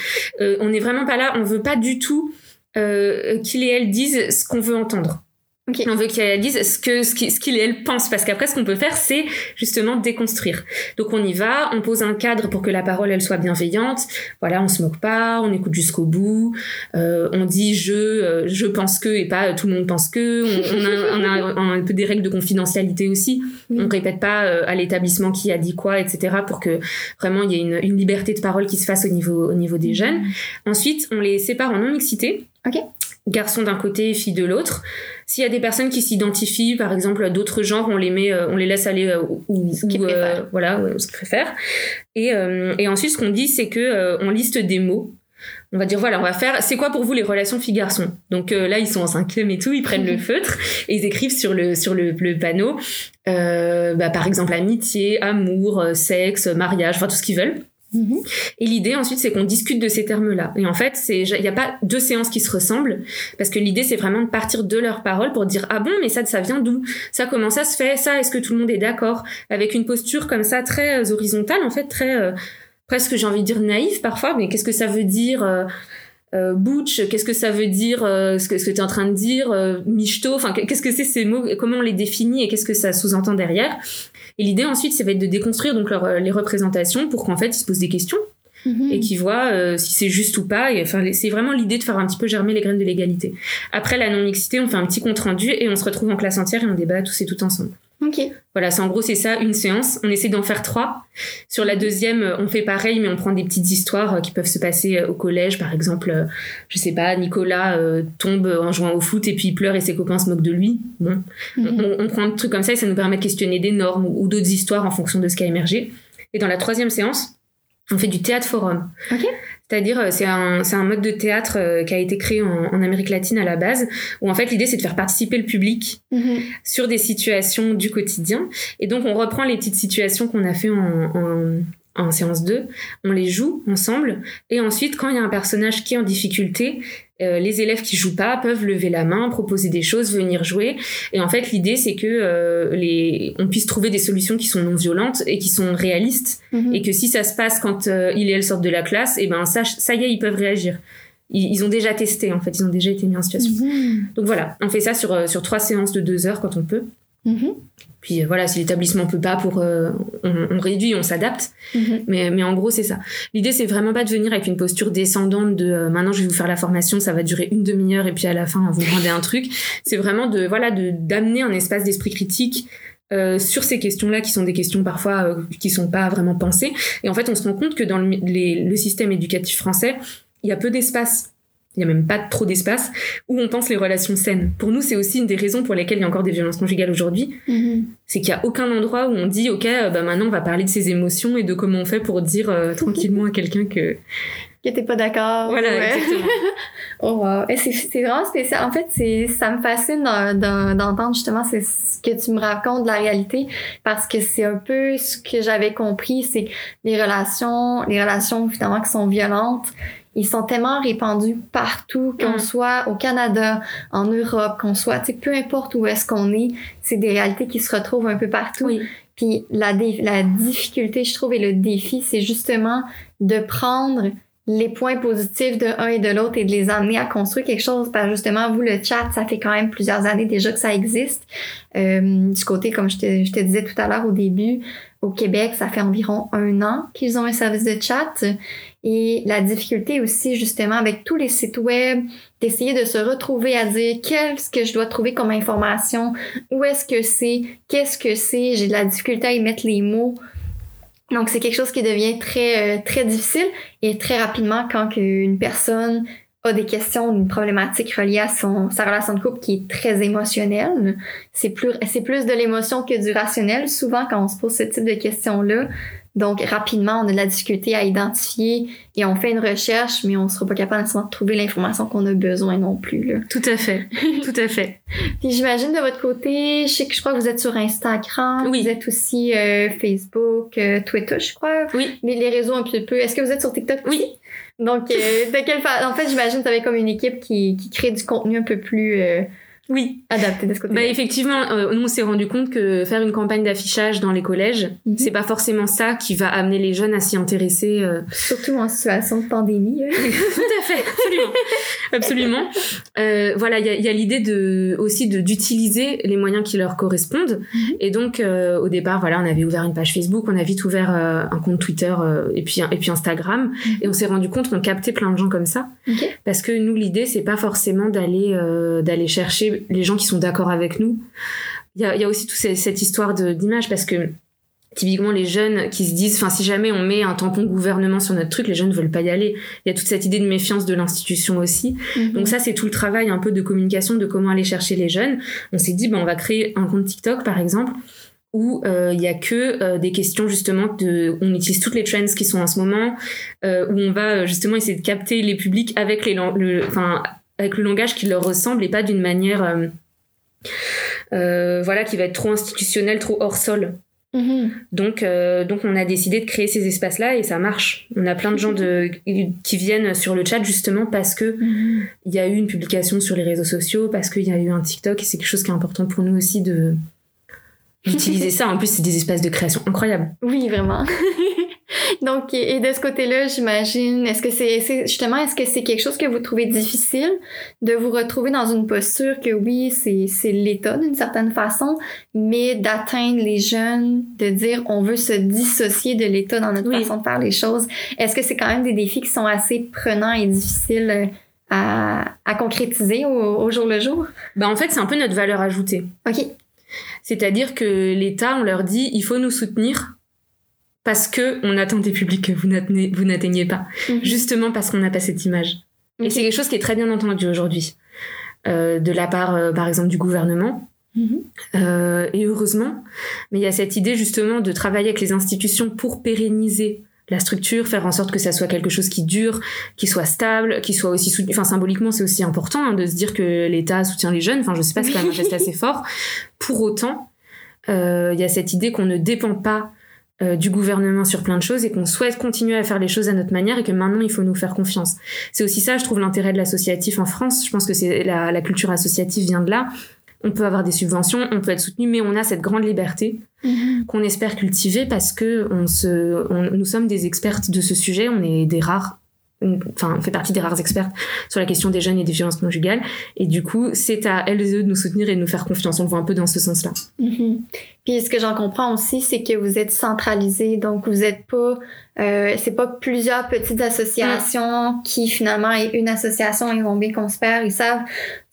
on n'est vraiment pas là, on veut pas du tout qu'il et elle disent ce qu'on veut entendre. On veut qu'elle dise ce que ce qu'il et elle pense parce qu'après ce qu'on peut faire c'est justement déconstruire. Donc on y va, on pose un cadre pour que la parole elle soit bienveillante. Voilà, on se moque pas, on écoute jusqu'au bout. Euh, on dit je euh, je pense que et pas tout le monde pense que. On, a, on a, un peu des règles de confidentialité aussi. On répète pas euh, à l'établissement qui a dit quoi, etc. pour que vraiment il y ait une, une, liberté de parole qui se fasse au niveau au niveau des jeunes. Ensuite on les sépare en non mixité. Ok garçons d'un côté et filles de l'autre. S'il y a des personnes qui s'identifient, par exemple, à d'autres genres, on les met, euh, on les laisse aller euh, où, ce qu'ils euh, voilà, ce qu'ils préfèrent. Et, et ensuite, ce qu'on dit, c'est que on liste des mots. On va dire voilà, on va faire. C'est quoi pour vous les relations filles-garçons? Donc là, ils sont en cinquième et tout, ils prennent le feutre et ils écrivent sur le sur le, le panneau, bah, par exemple amitié, amour, sexe, mariage, enfin tout ce qu'ils veulent. Mm-hmm. Et l'idée ensuite, c'est qu'on discute de ces termes-là. Et en fait, il n'y a pas deux séances qui se ressemblent parce que l'idée, c'est vraiment de partir de leurs paroles pour dire ah bon, mais ça, ça vient d'où? Ça comment ça se fait? Ça, est-ce que tout le monde est d'accord? Avec une posture comme ça très euh, horizontale, en fait, très euh, presque j'ai envie de dire naïve parfois. Mais qu'est-ce que ça veut dire euh, euh, butch, qu'est-ce que ça veut dire, ce que, ce que tu es en train de dire, euh, michto, enfin qu'est-ce que c'est ces mots, comment on les définit et qu'est-ce que ça sous-entend derrière? Et l'idée ensuite, ça va être de déconstruire donc leur, les représentations pour qu'en fait ils se posent des questions mm-hmm. et qu'ils voient euh, si c'est juste ou pas. Et, enfin, c'est vraiment l'idée de faire un petit peu germer les graines de l'égalité. Après la non-mixité, on fait un petit compte rendu et on se retrouve en classe entière et on débat tous et tout ensemble. Ok. Voilà, c'est en gros c'est ça une séance. On essaie d'en faire trois. Sur la deuxième, on fait pareil, mais on prend des petites histoires euh, qui peuvent se passer euh, au collège. Par exemple, euh, je sais pas, Nicolas tombe en jouant au foot et puis il pleure et ses copains se moquent de lui. Bon, mhm. on, prend un truc comme ça et ça nous permet de questionner des normes ou, d'autres histoires en fonction de ce qui a émergé. Et dans la troisième séance, on fait du théâtre forum. Ok. C'est-à-dire, euh, c'est un, c'est un mode de théâtre euh, qui a été créé en, Amérique latine à la base, où en fait l'idée c'est de faire participer le public mm-hmm. sur des situations du quotidien. Et donc on reprend les petites situations qu'on a fait en, en séance 2, on les joue ensemble, et ensuite quand il y a un personnage qui est en difficulté, euh, les élèves qui jouent pas peuvent lever la main, proposer des choses, venir jouer. Et en fait, l'idée c'est que euh, les, on puisse trouver des solutions qui sont non violentes et qui sont réalistes, mhm. et que si ça se passe quand euh, il et elle sortent de la classe, et eh ben ça, ça y est, ils peuvent réagir. Ils, ont déjà testé en fait, ils ont déjà été mis en situation. Mhm. Donc voilà, on fait ça sur sur trois séances de deux heures quand on peut. Mhm. Puis euh, voilà, si l'établissement peut pas, pour euh, on, réduit, on s'adapte. Mm-hmm. Mais, mais en gros, c'est ça. L'idée, c'est vraiment pas de venir avec une posture descendante de euh, maintenant je vais vous faire la formation, ça va durer une demi-heure et puis à la fin vous rendez un truc. C'est vraiment de voilà de d'amener un espace d'esprit critique. sur ces questions-là, qui sont des questions parfois qui sont pas vraiment pensées. Et en fait, on se rend compte que dans le, le système éducatif français, il y a peu d'espace il n'y a même pas trop d'espace où on pense les relations saines. Pour nous, c'est aussi une des raisons pour lesquelles il y a encore des violences conjugales aujourd'hui. Mm-hmm. C'est qu'il n'y a aucun endroit où on dit, OK, euh, bah maintenant on va parler de ses émotions et de comment on fait pour dire euh, tranquillement à quelqu'un que que t'es pas d'accord. Voilà, exactement. oh wow. Et c'est, vraiment spécial. En fait, ça me fascine d'entendre justement ce que tu me racontes de la réalité parce que c'est un peu ce que j'avais compris, c'est les relations, les relations finalement qui sont violentes, ils sont tellement répandus partout, qu'on mm. soit au Canada, en Europe, qu'on soit, tu sais, peu importe où est-ce qu'on est, c'est des réalités qui se retrouvent un peu partout. Puis la, la difficulté, je trouve, et le défi, c'est justement de prendre les points positifs de un et de l'autre et de les amener à construire quelque chose. Parce justement, vous, le chat, ça fait quand même plusieurs années déjà que ça existe. Euh, du côté, comme je te, je te disais tout à l'heure au début, au Québec, ça fait environ un an qu'ils ont un service de chat. Et la difficulté aussi, justement, avec tous les sites web, d'essayer de se retrouver à dire qu'est-ce que je dois trouver comme information, où est-ce que c'est, qu'est-ce que c'est, j'ai de la difficulté à y mettre les mots. Donc, c'est quelque chose qui devient très, euh, très difficile et très rapidement quand une personne a des questions, une problématique reliée à son, sa relation de couple qui est très émotionnelle. C'est plus, c'est plus de l'émotion que du rationnel. Souvent, quand on se pose ce type de questions-là, donc, rapidement, on a de la difficulté à identifier et on fait une recherche, mais on sera pas capable de trouver l'information qu'on a besoin non plus. Là. Tout à fait. Tout à fait. Puis j'imagine de votre côté, je sais que je crois que vous êtes sur Instagram. Oui. Vous êtes aussi euh, Facebook, euh, Twitter, je crois. Oui. Mais les réseaux un peu. Est-ce que vous êtes sur TikTok aussi? Oui. Donc, euh, de quelle façon? En fait, j'imagine que vous avez comme une équipe qui, qui crée du contenu un peu plus oui. Adapté de ce côté. Bah effectivement, euh, nous on s'est rendu compte que faire une campagne d'affichage dans les collèges, mhm. c'est pas forcément ça qui va amener les jeunes à s'y intéresser. Euh. Surtout en situation de pandémie. Tout à fait, absolument, absolument. Euh, voilà, il y a, l'idée de aussi de d'utiliser les moyens qui leur correspondent. Mhm. Et donc au départ, voilà, on avait ouvert une page Facebook, on a vite ouvert un compte Twitter et puis et puis Instagram, mhm. et on s'est rendu compte qu'on captait plein de gens comme ça. Parce que nous l'idée c'est pas forcément d'aller d'aller chercher les gens qui sont d'accord avec nous. Il y a, aussi toute cette histoire d'image parce que typiquement les jeunes qui se disent, enfin si jamais on met un tampon gouvernement sur notre truc, les jeunes ne veulent pas y aller. Il y a toute cette idée de méfiance de l'institution aussi. Mhm. Donc ça c'est tout le travail un peu de communication de comment aller chercher les jeunes. On s'est dit, ben, on va créer un compte TikTok par exemple où euh, il y a que euh, des questions justement de on utilise toutes les trends qui sont en ce moment euh, où on va justement essayer de capter les publics avec les le enfin avec le langage qui leur ressemble et pas d'une manière euh, euh, voilà qui va être trop institutionnelle, trop hors sol. Mm-hmm. Donc, euh, donc on a décidé de créer ces espaces-là et ça marche. On a plein de gens de, qui viennent sur le chat justement parce que mm-hmm. il y a eu une publication sur les réseaux sociaux, parce qu'il y a eu un TikTok et c'est quelque chose qui est important pour nous aussi de d'utiliser ça. En plus, c'est des espaces de création incroyables. Oui, vraiment. Donc, et de ce côté-là, j'imagine, est-ce que c'est justement, est-ce que c'est quelque chose que vous trouvez difficile de vous retrouver dans une posture que oui, c'est l'État d'une certaine façon, mais d'atteindre les jeunes, de dire on veut se dissocier de l'État dans notre façon de faire les choses? Est-ce que c'est quand même des défis qui sont assez prenants et difficiles euh, à, à concrétiser au, au, jour le jour? Ben en fait, c'est un peu notre valeur ajoutée. OK. C'est-à-dire que l'État, on leur dit, il faut nous soutenir parce que on attend des publics que vous n'atteignez pas. Mhm. Justement parce qu'on n'a pas cette image. Et c'est quelque chose qui est très bien entendu aujourd'hui. Euh, de la part, euh, par exemple, du gouvernement. Mhm. Euh, et heureusement. Mais il y a cette idée justement de travailler avec les institutions pour pérenniser la structure, faire en sorte que ça soit quelque chose qui dure, qui soit stable, qui soit aussi soutenu. Enfin, symboliquement, c'est aussi important hein, de se dire que l'État soutient les jeunes. Enfin, je sais pas, c'est quand même un geste assez fort. Pour autant, il y a cette idée qu'on ne dépend pas euh, du gouvernement sur plein de choses et qu'on souhaite continuer à faire les choses à notre manière et que maintenant il faut nous faire confiance. C'est aussi ça, je trouve, l'intérêt de l'associatif en France. Je pense que c'est la, culture associative vient de là. On peut avoir des subventions, on peut être soutenu, mais on a cette grande liberté mm-hmm. qu'on espère cultiver parce que on se, nous sommes des expertes de ce sujet, on est des rares enfin, on fait partie des rares experts sur la question des jeunes et des violences conjugales. Et du coup, c'est à elles de nous soutenir et de nous faire confiance. On le voit un peu dans ce sens-là. Mm-hmm. Puis ce que j'en comprends aussi, c'est que vous êtes centralisé, donc vous êtes pas, euh, c'est pas plusieurs petites associations qui finalement est une association, ils vont bien qu'on se perd, ils savent,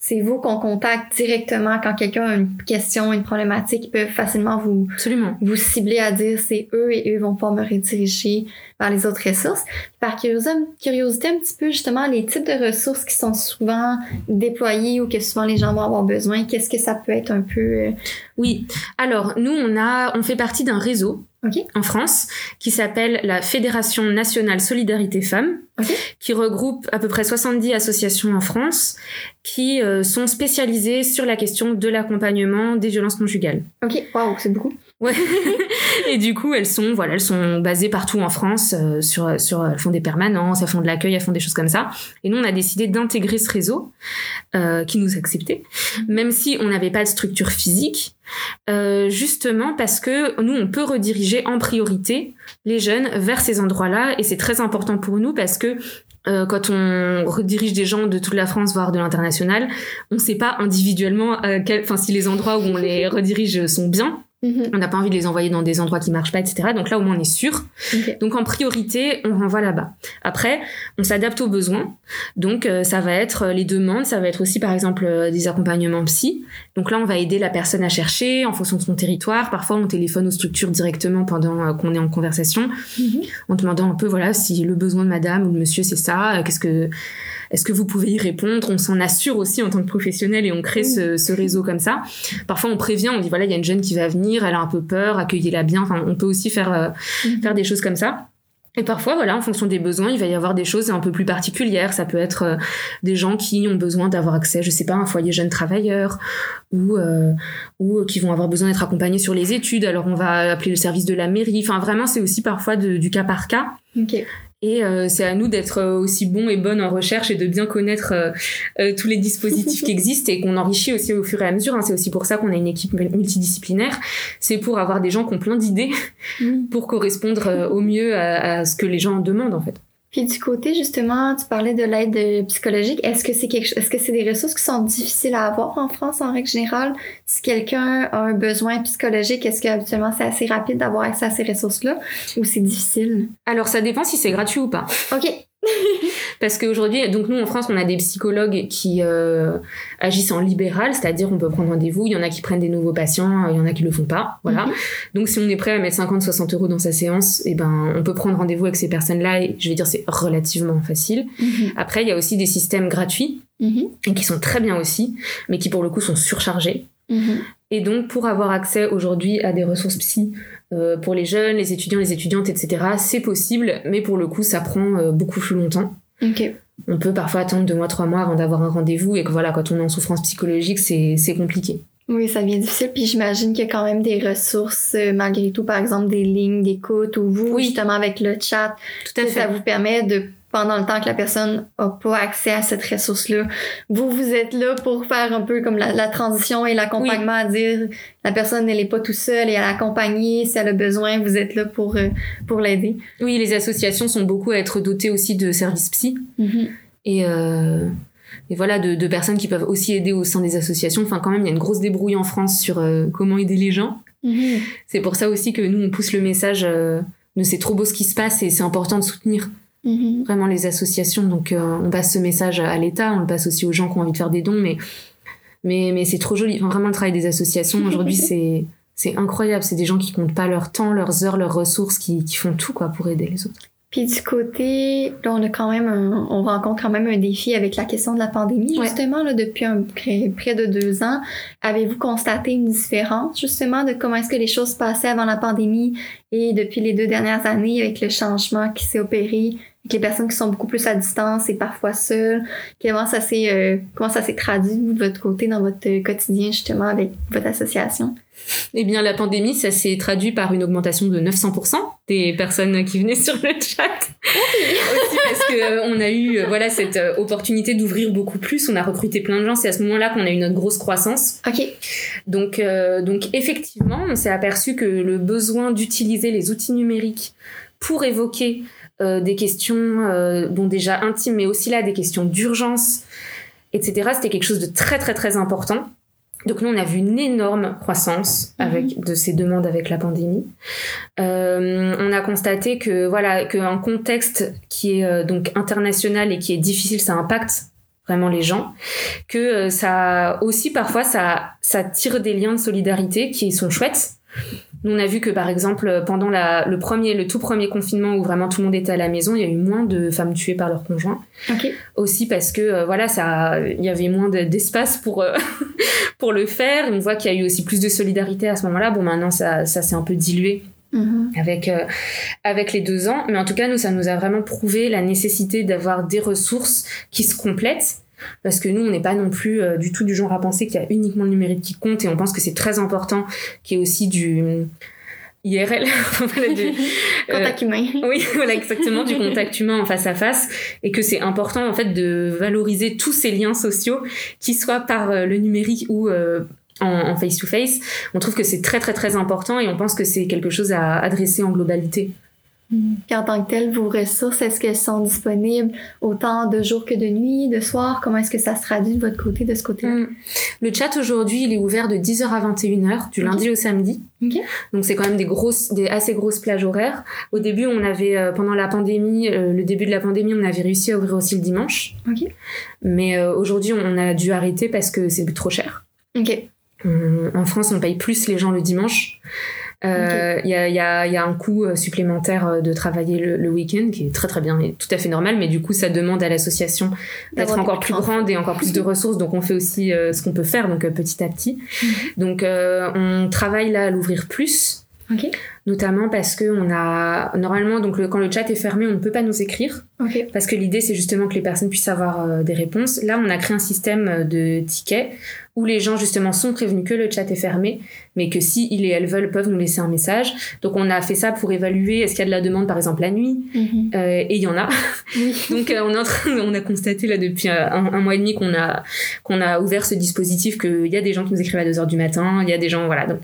c'est vous qu'on contacte directement quand quelqu'un a une question, une problématique, ils peuvent facilement vous, Absolument. vous cibler à dire c'est eux et eux vont pas me rediriger vers les autres ressources. Par curiosité, curiosité un petit peu justement les types de ressources qui sont souvent déployées ou que souvent les gens vont avoir besoin, qu'est-ce que ça peut être un peu euh, Oui. Alors, nous, on a, on fait partie d'un réseau en France qui s'appelle la Fédération nationale Solidarité Femmes, qui regroupe à peu près 70 associations en France qui euh, sont spécialisées sur la question de l'accompagnement des violences conjugales. Ok, waouh, c'est beaucoup. Ouais. et du coup, elles sont, voilà, elles sont basées partout en France. Euh, sur, sur, elles font des permanences, elles font de l'accueil, elles font des choses comme ça. Et nous, on a décidé d'intégrer ce réseau euh, qui nous acceptait, même si on n'avait pas de structure physique, euh, justement parce que nous, on peut rediriger en priorité les jeunes vers ces endroits-là, et c'est très important pour nous parce que euh, quand on redirige des gens de toute la France, voire de l'international, on ne sait pas individuellement, euh, enfin si les endroits où on les redirige sont bien. On n'a pas envie de les envoyer dans des endroits qui marchent pas, etc. Donc là, au moins, on est sûr. Donc en priorité, on renvoie là-bas. Après, on s'adapte aux besoins. Donc euh, ça va être les demandes, ça va être aussi, par exemple, euh, des accompagnements psy. Donc là, on va aider la personne à chercher en fonction de son territoire. Parfois, on téléphone aux structures directement pendant euh, qu'on est en conversation, mhm. en demandant un peu, voilà, si le besoin de madame ou de monsieur, c'est ça. Qu'est-ce que est-ce que vous pouvez y répondre? On s'en assure aussi en tant que professionnel et on crée ce, ce, réseau comme ça. Parfois, on prévient, on dit voilà, il y a une jeune qui va venir, elle a un peu peur, accueillez-la bien. Enfin, on peut aussi faire euh, mhm. faire des choses comme ça. Et parfois, voilà, en fonction des besoins, il va y avoir des choses un peu plus particulières. Ça peut être euh, des gens qui ont besoin d'avoir accès, je sais pas, à un foyer jeune travailleur ou euh, ou qui vont avoir besoin d'être accompagnés sur les études. Alors on va appeler le service de la mairie. Enfin, vraiment, c'est aussi parfois du cas par cas. Okay. Et euh, c'est à nous d'être euh, aussi bons et bonnes en recherche et de bien connaître euh, tous les dispositifs qui existent et qu'on enrichit aussi au fur et à mesure. Hein. C'est aussi pour ça qu'on a une équipe multidisciplinaire. C'est pour avoir des gens qui ont plein d'idées pour correspondre au mieux à, à, ce que les gens demandent en fait. Puis du côté justement, tu parlais de l'aide euh, psychologique. Est-ce que c'est quelque est-ce que c'est des ressources qui sont difficiles à avoir en France en règle générale? Si quelqu'un a un besoin psychologique, est-ce que habituellement c'est assez rapide d'avoir accès à ces ressources-là ou c'est difficile? Alors ça dépend si c'est gratuit ou pas. OK. Parce qu'aujourd'hui, donc nous en France, on a des psychologues qui euh, agissent en libéral, c'est-à-dire on peut prendre rendez-vous, il y en a qui prennent des nouveaux patients, il y en a qui le font pas, voilà. Mhm. Donc si on est prêt à mettre 50-60 euros dans sa séance, et eh ben on peut prendre rendez-vous avec ces personnes-là et je vais dire c'est relativement facile. Mhm. Après, il y a aussi des systèmes gratuits mhm. et qui sont très bien aussi, mais qui pour le coup sont surchargés. Et donc, pour avoir accès aujourd'hui à des ressources psy euh, pour les jeunes, les étudiants, les étudiantes, etc., c'est possible, mais pour le coup, ça prend euh, beaucoup plus longtemps. On peut parfois attendre deux mois, trois mois avant d'avoir un rendez-vous, et que voilà, quand on est en souffrance psychologique, c'est compliqué. Oui, ça devient difficile. Puis j'imagine qu'il y a quand même des ressources, euh, malgré tout, par exemple des lignes d'écoute ou vous, justement avec le chat, tout à fait. ça vous permet de pendant le temps que la personne a pas accès à cette ressource-là. Vous, vous êtes là pour faire un peu comme la, transition et l'accompagnement à dire la personne, elle est pas tout seule et elle est accompagnée. Si elle a besoin, vous êtes là pour, euh, pour l'aider. Oui, les associations sont beaucoup à être dotées aussi de services psy. Mm-hmm. Et, euh, et voilà, de, de, personnes qui peuvent aussi aider au sein des associations. Enfin, quand même, il y a une grosse débrouille en France sur euh, comment aider les gens. Mm-hmm. C'est pour ça aussi que nous, on pousse le message de c'est trop beau ce qui se passe et c'est important de soutenir. Mhm. Vraiment les associations. Donc euh, on passe ce message à l'État, on le passe aussi aux gens qui ont envie de faire des dons, mais mais mais c'est trop joli. vraiment le travail des associations aujourd'hui c'est c'est incroyable. C'est des gens qui comptent pas leur temps, leurs heures, leurs ressources, qui, qui font tout quoi pour aider les autres. Puis du côté, là, on a quand même, on rencontre quand même un défi avec la question de la pandémie, justement, là, depuis un, près, près de deux ans. Avez-vous constaté une différence, justement, de comment est-ce que les choses passaient avant la pandémie et depuis les deux dernières années avec le changement qui s'est opéré avec les personnes qui sont beaucoup plus à distance et parfois seules. Comment ça s'est euh, comment ça s'est traduit de votre côté dans votre euh, quotidien justement avec votre association? Eh bien la pandémie ça s'est traduit par une augmentation de 900% des personnes qui venaient sur le chat. Aussi parce que euh, on a eu voilà cette opportunité d'ouvrir beaucoup plus, on a recruté plein de gens, c'est à ce moment-là qu'on a eu notre grosse croissance. OK. Donc donc effectivement, on s'est aperçu que le besoin d'utiliser les outils numériques pour évoquer euh, des questions, euh, bon déjà intimes, mais aussi là des questions d'urgence, etc. C'était quelque chose de très très très important. Donc nous, on a vu une énorme croissance mhm. avec de ces demandes avec la pandémie. Euh, on a constaté que voilà qu'un contexte qui est donc international et qui est difficile, ça impacte vraiment les gens. Que ça aussi parfois ça ça tire des liens de solidarité qui sont chouettes Nous, on a vu que par exemple, pendant la, le premier, le tout premier confinement où vraiment tout le monde était à la maison, il y a eu moins de femmes tuées par leur conjoint. Ok. Aussi parce que euh, voilà, ça, il y avait moins de- d'espace pour euh, pour le faire. On voit qu'il y a eu aussi plus de solidarité à ce moment-là. Bon, maintenant ça, ça s'est un peu dilué Mhm. avec euh, avec les deux ans, mais en tout cas, nous, ça nous a vraiment prouvé la nécessité d'avoir des ressources qui se complètent. Parce que nous, on n'est pas non plus euh, du tout du genre à penser qu'il y a uniquement le numérique qui compte, et on pense que c'est très important qu'il y ait aussi du euh, IRL, voilà, du- euh, Contact humain. oui, voilà, exactement, du contact humain en face à face, et que c'est important en fait de valoriser tous ces liens sociaux, qu'ils soient par euh, le numérique ou en, en face-to-face. On trouve que c'est très très très important et on pense que c'est quelque chose à adresser en globalité. Puis en tant que tel, vos ressources, est-ce qu'elles sont disponibles autant de jour que de nuit, de soir? Comment est-ce que ça se traduit de votre côté, de ce côté-là? Mm. Le chat aujourd'hui, il est ouvert de 10h à 21h, du lundi au samedi. Donc c'est quand même des grosses, des assez grosses plages horaires. Au début, on avait, euh, pendant la pandémie, euh, le début de la pandémie, on avait réussi à ouvrir aussi le dimanche. Mais euh, aujourd'hui, on a dû arrêter parce que c'est trop cher. En France, on paye plus les gens le dimanche. Euh, Il y, a, y, a, y a un coût euh, supplémentaire euh, de travailler le, le week-end qui est très très bien et tout à fait normal, mais du coup ça demande à l'association d'être encore plus grande et encore plus de ressources, donc on fait aussi euh, ce qu'on peut faire, donc euh, petit à petit. Donc euh, on travaille là à l'ouvrir plus, Ok. Notamment parce que on a normalement donc le, quand le chat est fermé, on ne peut pas nous écrire parce que l'idée c'est justement que les personnes puissent avoir euh, des réponses. Là, on a créé un système euh, de tickets où les gens justement sont prévenus que le chat est fermé, mais que si ils et elles veulent peuvent nous laisser un message. Donc on a fait ça pour évaluer est-ce qu'il y a de la demande par exemple la nuit? Mhm. Euh, et il y en a. Donc euh, on est en train, on a constaté là depuis un, un mois et demi qu'on a qu'on a ouvert ce dispositif qu'il y a des gens qui nous écrivent à 2 heures du matin, il y a des gens voilà. Donc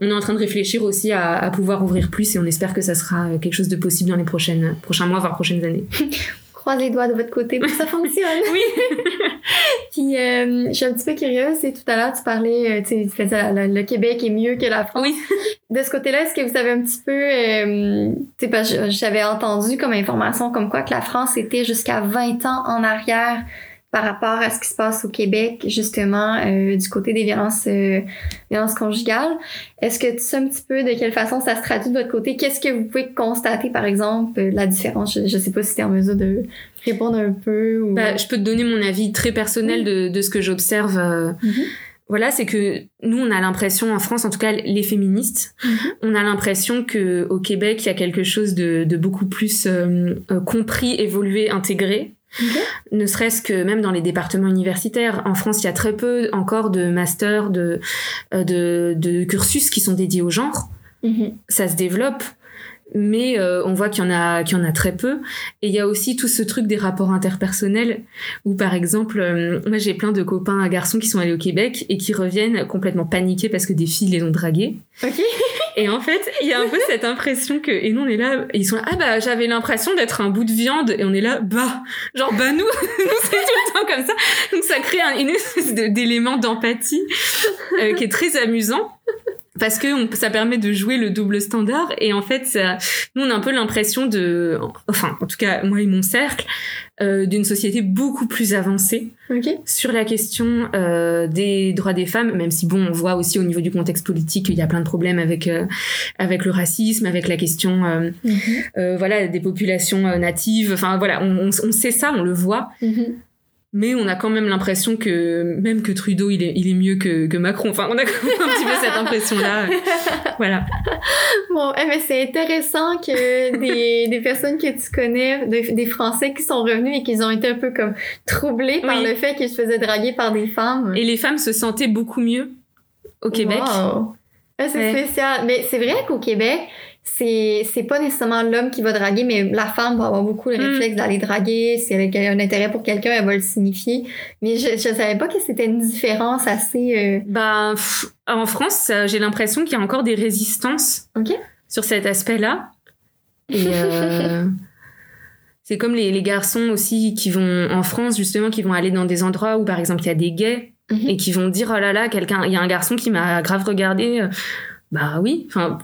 on est en train de réfléchir aussi à, à pouvoir ouvrir plus et on espère que ça sera euh, quelque chose de possible dans les prochaines prochains mois voire prochaines années. Croise les doigts de votre côté pour que ça fonctionne. Oui. Puis, euh, je suis un petit peu curieuse. Et tout à l'heure, tu parlais, euh, tu sais, le, Québec est mieux que la France. Oui. De ce côté-là, est-ce que vous avez un petit peu, euh, tu sais, parce que j'avais entendu comme information comme quoi que la France était jusqu'à 20 ans en arrière par rapport à ce qui se passe au Québec, justement, euh, du côté des violences, euh, violences conjugales. Est-ce que tu sais un petit peu de quelle façon ça se traduit de votre côté? Qu'est-ce que vous pouvez constater, par exemple, euh, la différence? Je, je sais pas si tu es en mesure de répondre un peu ou... Bah, je peux te donner mon avis très personnel de, de ce que j'observe. euh, Mhm. Voilà, c'est que nous, on a l'impression, en France, en tout cas les féministes, Mhm. on a l'impression que au Québec, il y a quelque chose de, de beaucoup plus euh, euh, compris, évolué, intégré. Ne serait-ce que même dans les départements universitaires. En France, il y a très peu encore de masters, de, euh, de, de cursus qui sont dédiés au genre Mhm. ça se développe mais euh, on voit qu'il y en a qu'il y en a très peu. Et il y a aussi tout ce truc des rapports interpersonnels où par exemple euh, moi j'ai plein de copains garçons qui sont allés au Québec et qui reviennent complètement paniqués parce que des filles les ont dragués. Ok. et en fait il y a un peu cette impression que et nous on est là ils sont là, ah bah j'avais l'impression d'être un bout de viande. Et on est là bah genre bah nous nous c'est tout le temps comme ça. Donc ça crée un, une espèce d'élément d'empathie euh, qui est très amusant parce que on- ça permet de jouer le double standard et en fait ça, nous on a un peu l'impression de enfin en tout cas moi et mon cercle euh, d'une société beaucoup plus avancée sur la question euh, des droits des femmes même si bon on voit aussi au niveau du contexte politique qu'il y a plein de problèmes avec euh, avec le racisme avec la question Mhm. voilà des populations natives enfin voilà on, on, on sait ça on le voit Mhm. Mais on a quand même l'impression que même que Trudeau il est il est mieux que, que Macron enfin on a quand même un petit peu cette impression là voilà Bon, eh, mais c'est intéressant que des, des personnes que tu connais, de- des Français qui sont revenus et qu'ils ont été un peu comme troublés par Oui. le fait qu'ils se faisaient draguer par des femmes. Et les femmes se sentaient beaucoup mieux au Québec. Wow. Ah, c'est Ouais. spécial. Mais c'est vrai qu'au Québec, c'est c'est pas nécessairement l'homme qui va draguer, mais la femme va avoir beaucoup le Mm. réflexe d'aller draguer. Si elle a un intérêt pour quelqu'un, elle va le signifier. Mais je, je savais pas que c'était une différence assez. euh, pff, en France, j'ai l'impression qu'il y a encore des résistances sur cet aspect-là. Et euh, c'est comme les, les garçons aussi qui vont en France justement qui vont aller dans des endroits où par exemple il y a des gays Mhm. et qui vont dire oh là là quelqu'un il y a un garçon qui m'a grave regardé euh, bah oui enfin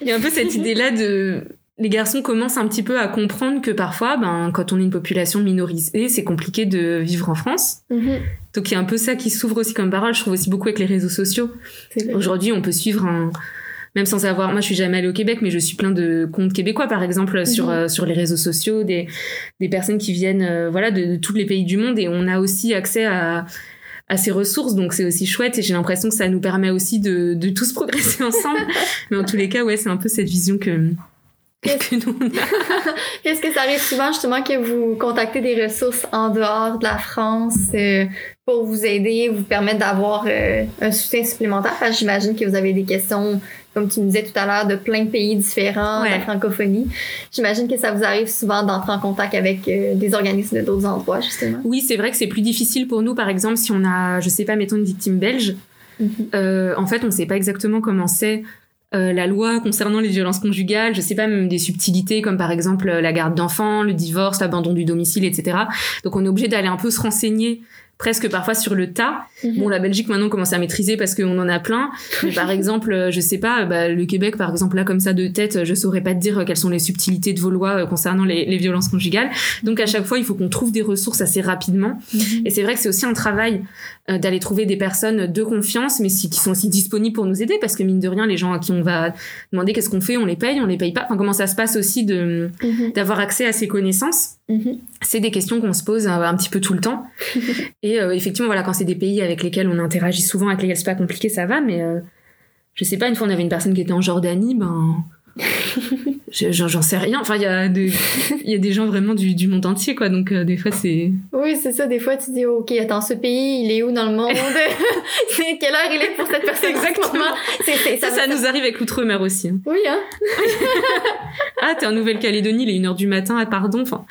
il y a un peu cette idée là de les garçons commencent un petit peu à comprendre que parfois ben quand on est une population minorisée c'est compliqué de vivre en France Mhm. donc il y a un peu ça qui s'ouvre aussi comme parole je trouve aussi beaucoup avec les réseaux sociaux. Aujourd'hui, on peut suivre un, même sans savoir. Moi, je suis jamais allée au Québec, mais je suis plein de comptes québécois, par exemple, sur Mhm. euh, sur les réseaux sociaux, des des personnes qui viennent, euh, voilà, de, de tous les pays du monde, et on a aussi accès à à ces ressources, donc c'est aussi chouette et j'ai l'impression que ça nous permet aussi de, de tous progresser ensemble. Mais en tous les cas, ouais, c'est un peu cette vision que, que nous on a. Est-ce que ça arrive souvent justement que vous contactez des ressources en dehors de la France euh, pour vous aider, vous permettre d'avoir euh, un soutien supplémentaire? J'imagine que vous avez des questions, comme tu me disais tout à l'heure, de plein de pays différents, de la Ouais. francophonie. J'imagine que ça vous arrive souvent d'entrer en contact avec euh, des organismes de d'autres endroits, justement. Oui, c'est vrai que c'est plus difficile pour nous, par exemple, si on a, je sais pas, mettons une victime belge. Mhm. Euh, en fait, on sait pas exactement comment c'est euh, la loi concernant les violences conjugales. Je sais pas même des subtilités comme par exemple la garde d'enfants, le divorce, l'abandon du domicile, etc. Donc on est obligé d'aller un peu se renseigner presque parfois sur le tas. Mhm. Bon, la Belgique maintenant commence à maîtriser parce qu'on en a plein. Mais par exemple, je sais pas, bah, le Québec par exemple là comme ça de tête, je saurais pas te dire quelles sont les subtilités de vos lois euh, concernant les, les violences conjugales. Donc à chaque fois, il faut qu'on trouve des ressources assez rapidement. Mhm. Et c'est vrai que c'est aussi un travail euh, d'aller trouver des personnes de confiance, mais si, qui sont aussi disponibles pour nous aider, parce que mine de rien, les gens à qui on va demander qu'est-ce qu'on fait, on les paye, on les paye pas. Enfin, comment ça se passe aussi de Mhm. d'avoir accès à ces connaissances Mhm. C'est des questions qu'on se pose euh, un petit peu tout le temps. Et euh, effectivement, voilà, quand c'est des pays avec lesquels on interagit souvent, avec lesquels c'est pas compliqué, ça va. Mais euh, je sais pas, une fois on avait une personne qui était en Jordanie, ben j'en sais rien. Enfin, il y a des il y a des gens vraiment du, du monde entier, quoi. Donc euh, des fois c'est Oui, c'est ça. Des fois, tu dis, OK, attends, ce pays, il est où dans le monde? C'est Quelle heure il est pour cette personne? Exactement. ça, ça nous arrive avec l'outre-mer aussi. hein. Oui, hein? Ah, t'es en Nouvelle-Calédonie, il est 1h du matin, ah, pardon. Enfin,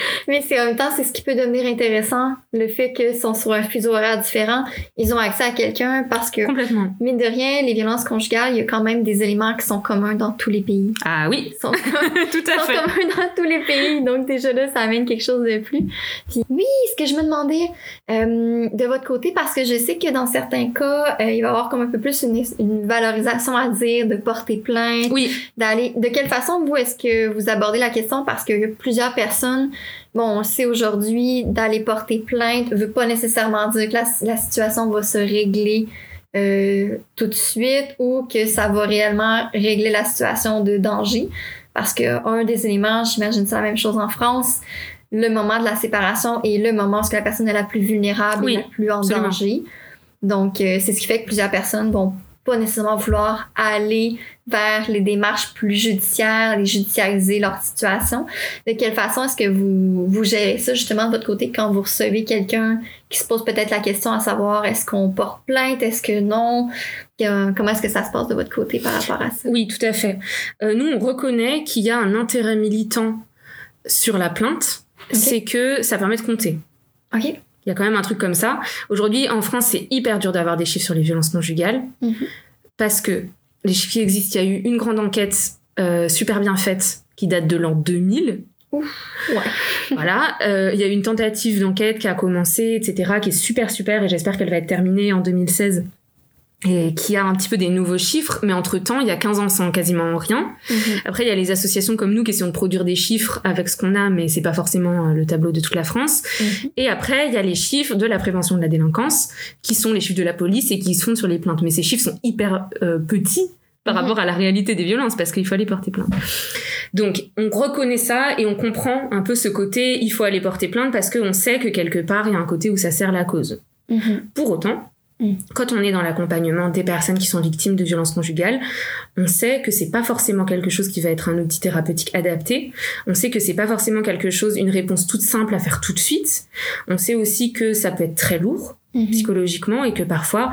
Mais c'est en même temps, c'est ce qui peut devenir intéressant, le fait qu'ils sont sur un fuseau horaire différent. Ils ont accès à quelqu'un parce que, complètement. mine de rien, les violences conjugales, il y a quand même des éléments qui sont communs dans tous les pays. Ah oui, Ils sont, tout à sont fait. communs dans tous les pays. Donc, déjà là, ça amène quelque chose de plus. Puis, oui, ce que je me demandais euh, de votre côté, parce que je sais que dans certains cas, euh, il va y avoir comme un peu plus une, une valorisation à dire de porter plainte, Oui, d'aller. De quelle façon, vous, est-ce que vous abordez la question? Parce qu'il y a plusieurs personnes, bon, on le sait aujourd'hui, d'aller porter plainte veut pas nécessairement dire que la, la situation va se régler euh, tout de suite ou que ça va réellement régler la situation de danger. Parce que un des éléments, j'imagine c'est la même chose en France, le moment de la séparation est le moment où la personne est la plus vulnérable Oui, et la plus en absolument. danger. Donc, euh, c'est ce qui fait que plusieurs personnes vont pas nécessairement vouloir aller vers les démarches plus judiciaires, les judiciariser leur situation. De quelle façon est-ce que vous, vous gérez ça justement de votre côté quand vous recevez quelqu'un qui se pose peut-être la question à savoir est-ce qu'on porte plainte, est-ce que non? Comment est-ce que ça se passe de votre côté par rapport à ça? oui, tout à fait. Euh, nous, on reconnaît qu'il y a un intérêt militant sur la plainte, c'est que ça permet de compter. OK? Il y a quand même un truc comme ça. Aujourd'hui, en France, c'est hyper dur d'avoir des chiffres sur les violences conjugales Mhm. parce que les chiffres qui existent, il y a eu une grande enquête euh, super bien faite qui date de l'an 2000. Ouais. Voilà, Euh, il y a eu une tentative d'enquête qui a commencé, etc., qui est super super et j'espère qu'elle va être terminée en 2016 et qui a un petit peu des nouveaux chiffres, mais entre-temps, il y a 15 ans sans quasiment rien. Mhm. Après, il y a les associations comme nous qui essayent de produire des chiffres avec ce qu'on a, mais c'est pas forcément euh, le tableau de toute la France. Mhm. Et après, il y a les chiffres de la prévention de la délinquance, qui sont les chiffres de la police et qui se fondent sur les plaintes. Mais ces chiffres sont hyper euh, petits par Mhm. rapport à la réalité des violences, parce qu'il faut aller porter plainte. Donc, on reconnaît ça et on comprend un peu ce côté, il faut aller porter plainte parce qu'on sait que quelque part, il y a un côté où ça sert la cause. Pour autant. Quand on est dans l'accompagnement des personnes qui sont victimes de violences conjugales, on sait que c'est pas forcément quelque chose qui va être un outil thérapeutique adapté. On sait que c'est pas forcément quelque chose, une réponse toute simple à faire tout de suite. On sait aussi que ça peut être très lourd Mhm. psychologiquement et que parfois,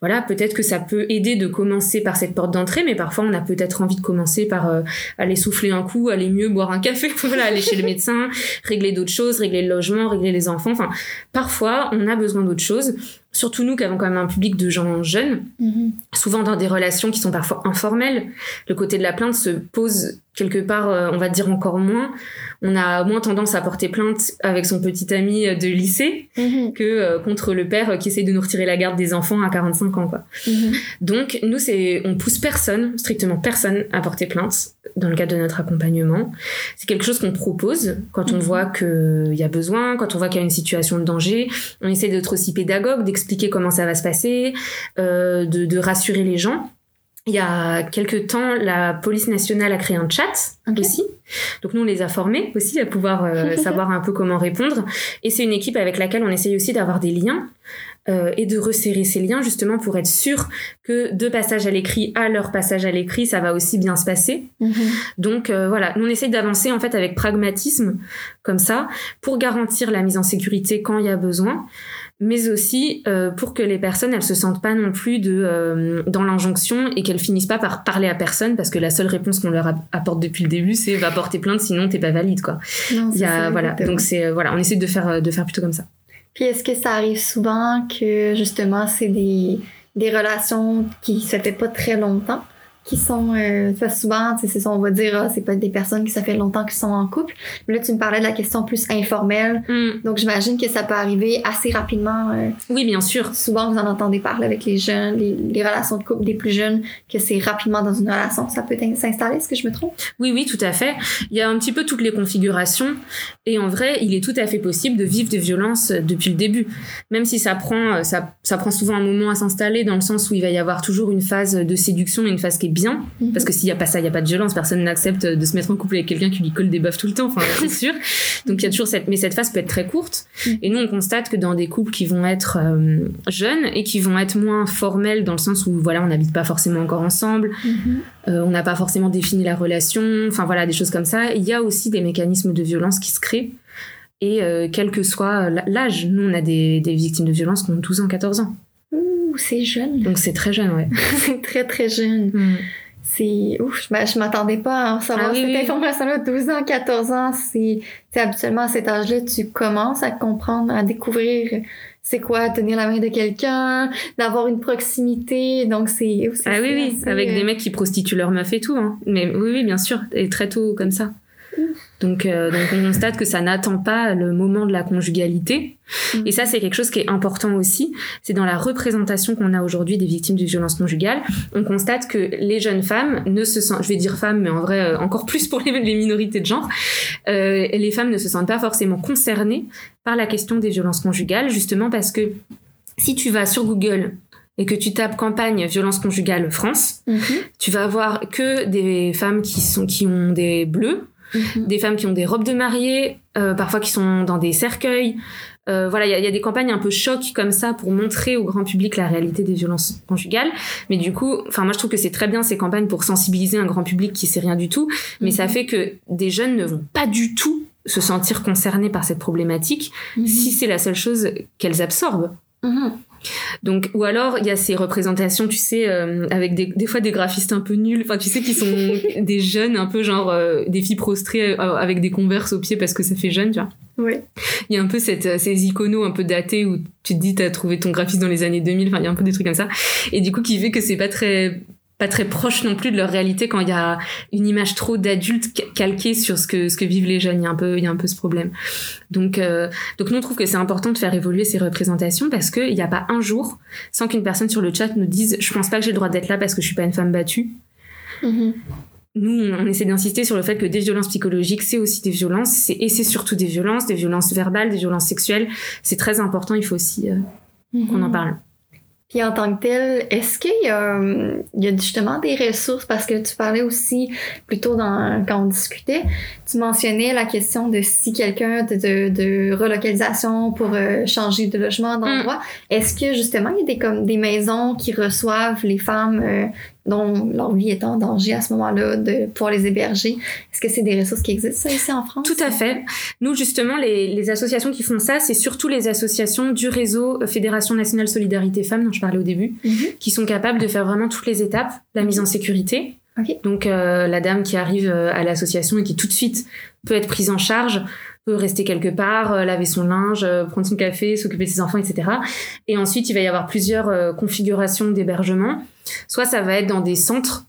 voilà, peut-être que ça peut aider de commencer par cette porte d'entrée, mais parfois on a peut-être envie de commencer par euh, aller souffler un coup, aller mieux boire un café, voilà, aller chez le médecin, régler d'autres choses, régler le logement, régler les enfants. Enfin, parfois on a besoin d'autres choses. Surtout nous qui avons quand même un public de gens jeunes, Mhm. souvent dans des relations qui sont parfois informelles. Le côté de la plainte se pose quelque part, euh, on va dire encore moins. On a moins tendance à porter plainte avec son petit ami de lycée Mhm. que euh, contre le père qui essaie de nous retirer la garde des enfants à 45 ans, quoi. Mhm. Donc, nous, c'est, on pousse personne, strictement personne, à porter plainte dans le cadre de notre accompagnement. C'est quelque chose qu'on propose quand on Mhm. voit qu'il y a besoin, quand on voit qu'il y a une situation de danger. On essaie d'être aussi pédagogue, d'expliquer comment ça va se passer, euh, de, de rassurer les gens. il y a quelques temps, la police nationale a créé un chat aussi. Donc nous, on les a formés aussi à pouvoir euh, savoir un peu comment répondre. Et c'est une équipe avec laquelle on essaye aussi d'avoir des liens euh, et de resserrer ces liens justement pour être sûr que de passage à l'écrit à leur passage à l'écrit, ça va aussi bien se passer. Mhm. Donc euh, voilà, on essaye d'avancer en fait avec pragmatisme comme ça pour garantir la mise en sécurité quand il y a besoin mais aussi euh, pour que les personnes elles se sentent pas non plus de euh, dans l'injonction et qu'elles finissent pas par parler à personne parce que la seule réponse qu'on leur apporte depuis le début c'est va porter plainte sinon t'es pas valide quoi. Non, Il y a, voilà donc c'est euh, voilà on essaie de faire de faire plutôt comme ça. Puis est-ce que ça arrive souvent que justement c'est des des relations qui se fait pas très longtemps? Qui sont euh, souvent c'est ça on va dire ah, c'est pas des personnes qui ça fait longtemps qu'ils sont en couple. Mais là tu me parlais de la question plus informelle. Mm. donc j'imagine que ça peut arriver assez rapidement euh, oui bien sûr. souvent vous en entendez parler avec les jeunes les, les relations de couple des plus jeunes que c'est rapidement dans une relation. Ça peut s'installer est-ce que je me trompe? Oui oui tout à fait. Il y a un petit peu toutes les configurations. Et en vrai il est tout à fait possible de vivre des violences depuis le début. Même si ça prend ça, ça prend souvent un moment à s'installer dans le sens où il va y avoir toujours une phase de séduction et une phase qui est bien. Mhm. Parce que s'il n'y a pas ça, il n'y a pas de violence. Personne n'accepte de se mettre en couple avec quelqu'un qui lui colle des baffes tout le temps. Enfin, c'est sûr. Donc il y a toujours cette, mais cette phase peut être très courte. Mhm. Et nous, on constate que dans des couples qui vont être euh, jeunes et qui vont être moins formels dans le sens où, voilà, on n'habite pas forcément encore ensemble, mhm. euh, on n'a pas forcément défini la relation, enfin voilà, des choses comme ça. Il y a aussi des mécanismes de violence qui se créent. Et euh, quel que soit l'âge, nous, on a des, des victimes de violence qui ont 12 ans, 14 ans c'est jeune? Donc c'est très jeune, ouais. c'est très très jeune. Mm. C'est ouf, je m'attendais pas à savoir ah, cette information-là. 12 ans, 14 ans, c'est habituellement à cet âge-là, tu commences à comprendre, à découvrir c'est quoi tenir la main de quelqu'un, d'avoir une proximité. Donc c'est Ah oui, oui, avec des euh, mecs qui prostituent leur meuf et tout. Hein. Mais oui, oui, bien sûr, et très tôt comme ça. Donc, euh, donc on constate que ça n'attend pas le moment de la conjugalité. Et ça, c'est quelque chose qui est important aussi. C'est dans la représentation qu'on a aujourd'hui des victimes de violences conjugales. On constate que les jeunes femmes ne se sentent, je vais dire femmes, mais en vrai euh, encore plus pour les, minorités de genre, euh, les femmes ne se sentent pas forcément concernées par la question des violences conjugales, justement parce que si tu vas sur Google et que tu tapes campagne violence conjugale France, mhm. tu vas avoir que des femmes qui sont qui ont des bleus Mhm. des femmes qui ont des robes de mariée, euh, parfois qui sont dans des cercueils. Euh, voilà, il y a, des campagnes un peu choc comme ça pour montrer au grand public la réalité des violences conjugales. Mais du coup, enfin moi je trouve que c'est très bien ces campagnes pour sensibiliser un grand public qui sait rien du tout. Mais ça mhm. fait que des jeunes ne vont pas du tout se sentir concernés par cette problématique mhm. si c'est la seule chose qu'elles absorbent. Donc, ou alors il y a ces représentations, tu sais, euh, avec des, des, fois des graphistes un peu nuls, enfin tu sais, qui sont des jeunes un peu genre euh, des filles prostrées euh, avec des converses aux pieds parce que ça fait jeune, tu vois. Oui. Il y a un peu cette, ces iconos un peu datés où tu te dis t'as trouvé ton graphiste dans les années 2000, enfin il y a un peu des trucs comme ça, et du coup qui fait que c'est pas très pas très proche non plus de leur réalité quand il y a une image trop d'adulte calquée sur ce que ce que vivent les jeunes. Il y a un peu il y a un peu ce problème. Donc euh, donc nous on trouve que c'est important de faire évoluer ces représentations parce que il n'y a pas un jour sans qu'une personne sur le chat nous dise je pense pas que j'ai le droit d'être là parce que je suis pas une femme battue. Mm-hmm. nous on essaie d'insister sur le fait que des violences psychologiques c'est aussi des violences et c'est surtout des violences des violences verbales des violences sexuelles. C'est très important. Il faut aussi euh, qu'on en mm-hmm. parle puis en tant que tel, est-ce qu'il y, a, il y a justement des ressources? Parce que tu parlais aussi plutôt dans quand on discutait, tu mentionnais la question de si quelqu'un de, de, de, relocalisation pour euh, changer de logement d'endroit. Mm. Est-ce que justement il y a des comme des maisons qui reçoivent les femmes euh, dont leur vie est en danger à ce moment-là, de pouvoir les héberger. Est-ce que c'est des ressources qui existent ça ici en France? Tout à fait. Nous, justement, les, les associations qui font ça, c'est surtout les associations du réseau Fédération nationale solidarité femmes dont je parlais au début, mhm. qui sont capables de faire vraiment toutes les étapes, la mise en sécurité. Donc euh, la dame qui arrive euh, à l'association et qui tout de suite peut être prise en charge, peut rester quelque part, euh, laver son linge, prendre son café, s'occuper de ses enfants, etc. Et ensuite, il va y avoir plusieurs configurations d'hébergement Soit ça va être dans des centres,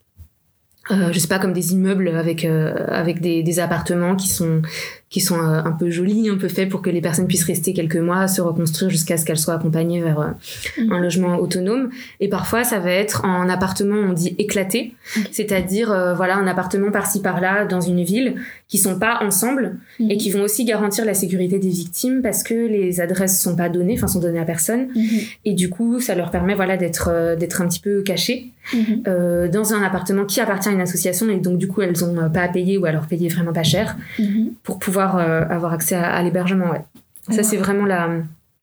euh, je sais pas comme des immeubles avec euh, avec des, appartements qui sont qui sont euh, un peu jolis, un peu faits pour que les personnes puissent rester quelques mois, se reconstruire jusqu'à ce qu'elles soient accompagnées vers euh, Mhm. un logement autonome. Et parfois, ça va être en appartement, on dit éclaté, c'est-à-dire euh, voilà un appartement par-ci par-là dans une ville qui sont pas ensemble Mhm. et qui vont aussi garantir la sécurité des victimes parce que les adresses sont pas données, enfin sont données à personne. Et du coup, ça leur permet voilà d'être euh, d'être un petit peu cachés euh, dans un appartement qui appartient à une association et donc du coup elles ont pas à payer ou alors payer vraiment pas cher pour pouvoir euh, avoir accès à, à l'hébergement. Ouais. Ça c'est vraiment la,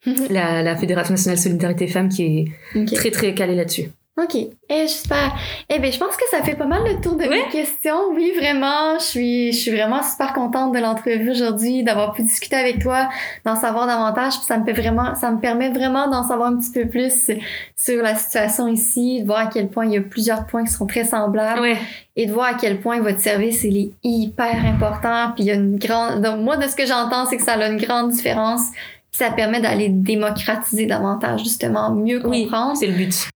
la la Fédération nationale solidarité femmes qui est très très calée là-dessus. Ok, eh, j'espère. Eh ben, je pense que ça fait pas mal le tour de Ouais. mes questions. Oui, vraiment, je suis, je suis vraiment super contente de l'entrevue aujourd'hui, d'avoir pu discuter avec toi, d'en savoir davantage. Puis ça me fait vraiment, ça me permet vraiment d'en savoir un petit peu plus sur la situation ici, de voir à quel point il y a plusieurs points qui sont très semblables Ouais. et de voir à quel point votre service il est hyper important. Puis il y a une grande, donc moi de ce que j'entends, c'est que ça a une grande différence. Puis ça permet d'aller démocratiser davantage, justement, mieux Oui, comprendre. c'est le but.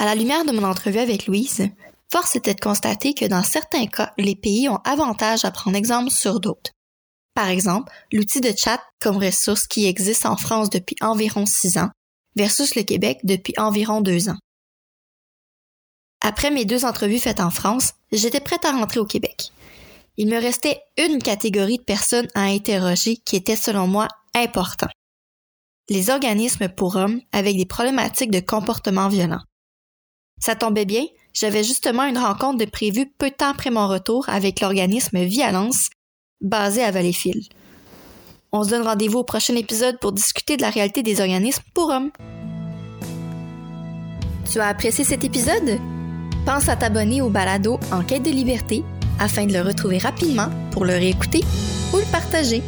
À la lumière de mon entrevue avec Louise, force était de constater que dans certains cas, les pays ont avantage à prendre exemple sur d'autres. Par exemple, l'outil de chat comme ressource qui existe en France depuis environ six ans versus le Québec depuis environ deux ans. Après mes deux entrevues faites en France, j'étais prête à rentrer au Québec. Il me restait une catégorie de personnes à interroger qui était selon moi important. Les organismes pour hommes avec des problématiques de comportement violent. Ça tombait bien, j'avais justement une rencontre de prévue peu de temps après mon retour avec l'organisme Violence, basé à Valleyfield. On se donne rendez-vous au prochain épisode pour discuter de la réalité des organismes pour hommes. Tu as apprécié cet épisode? Pense à t'abonner au balado En quête de liberté afin de le retrouver rapidement pour le réécouter ou le partager.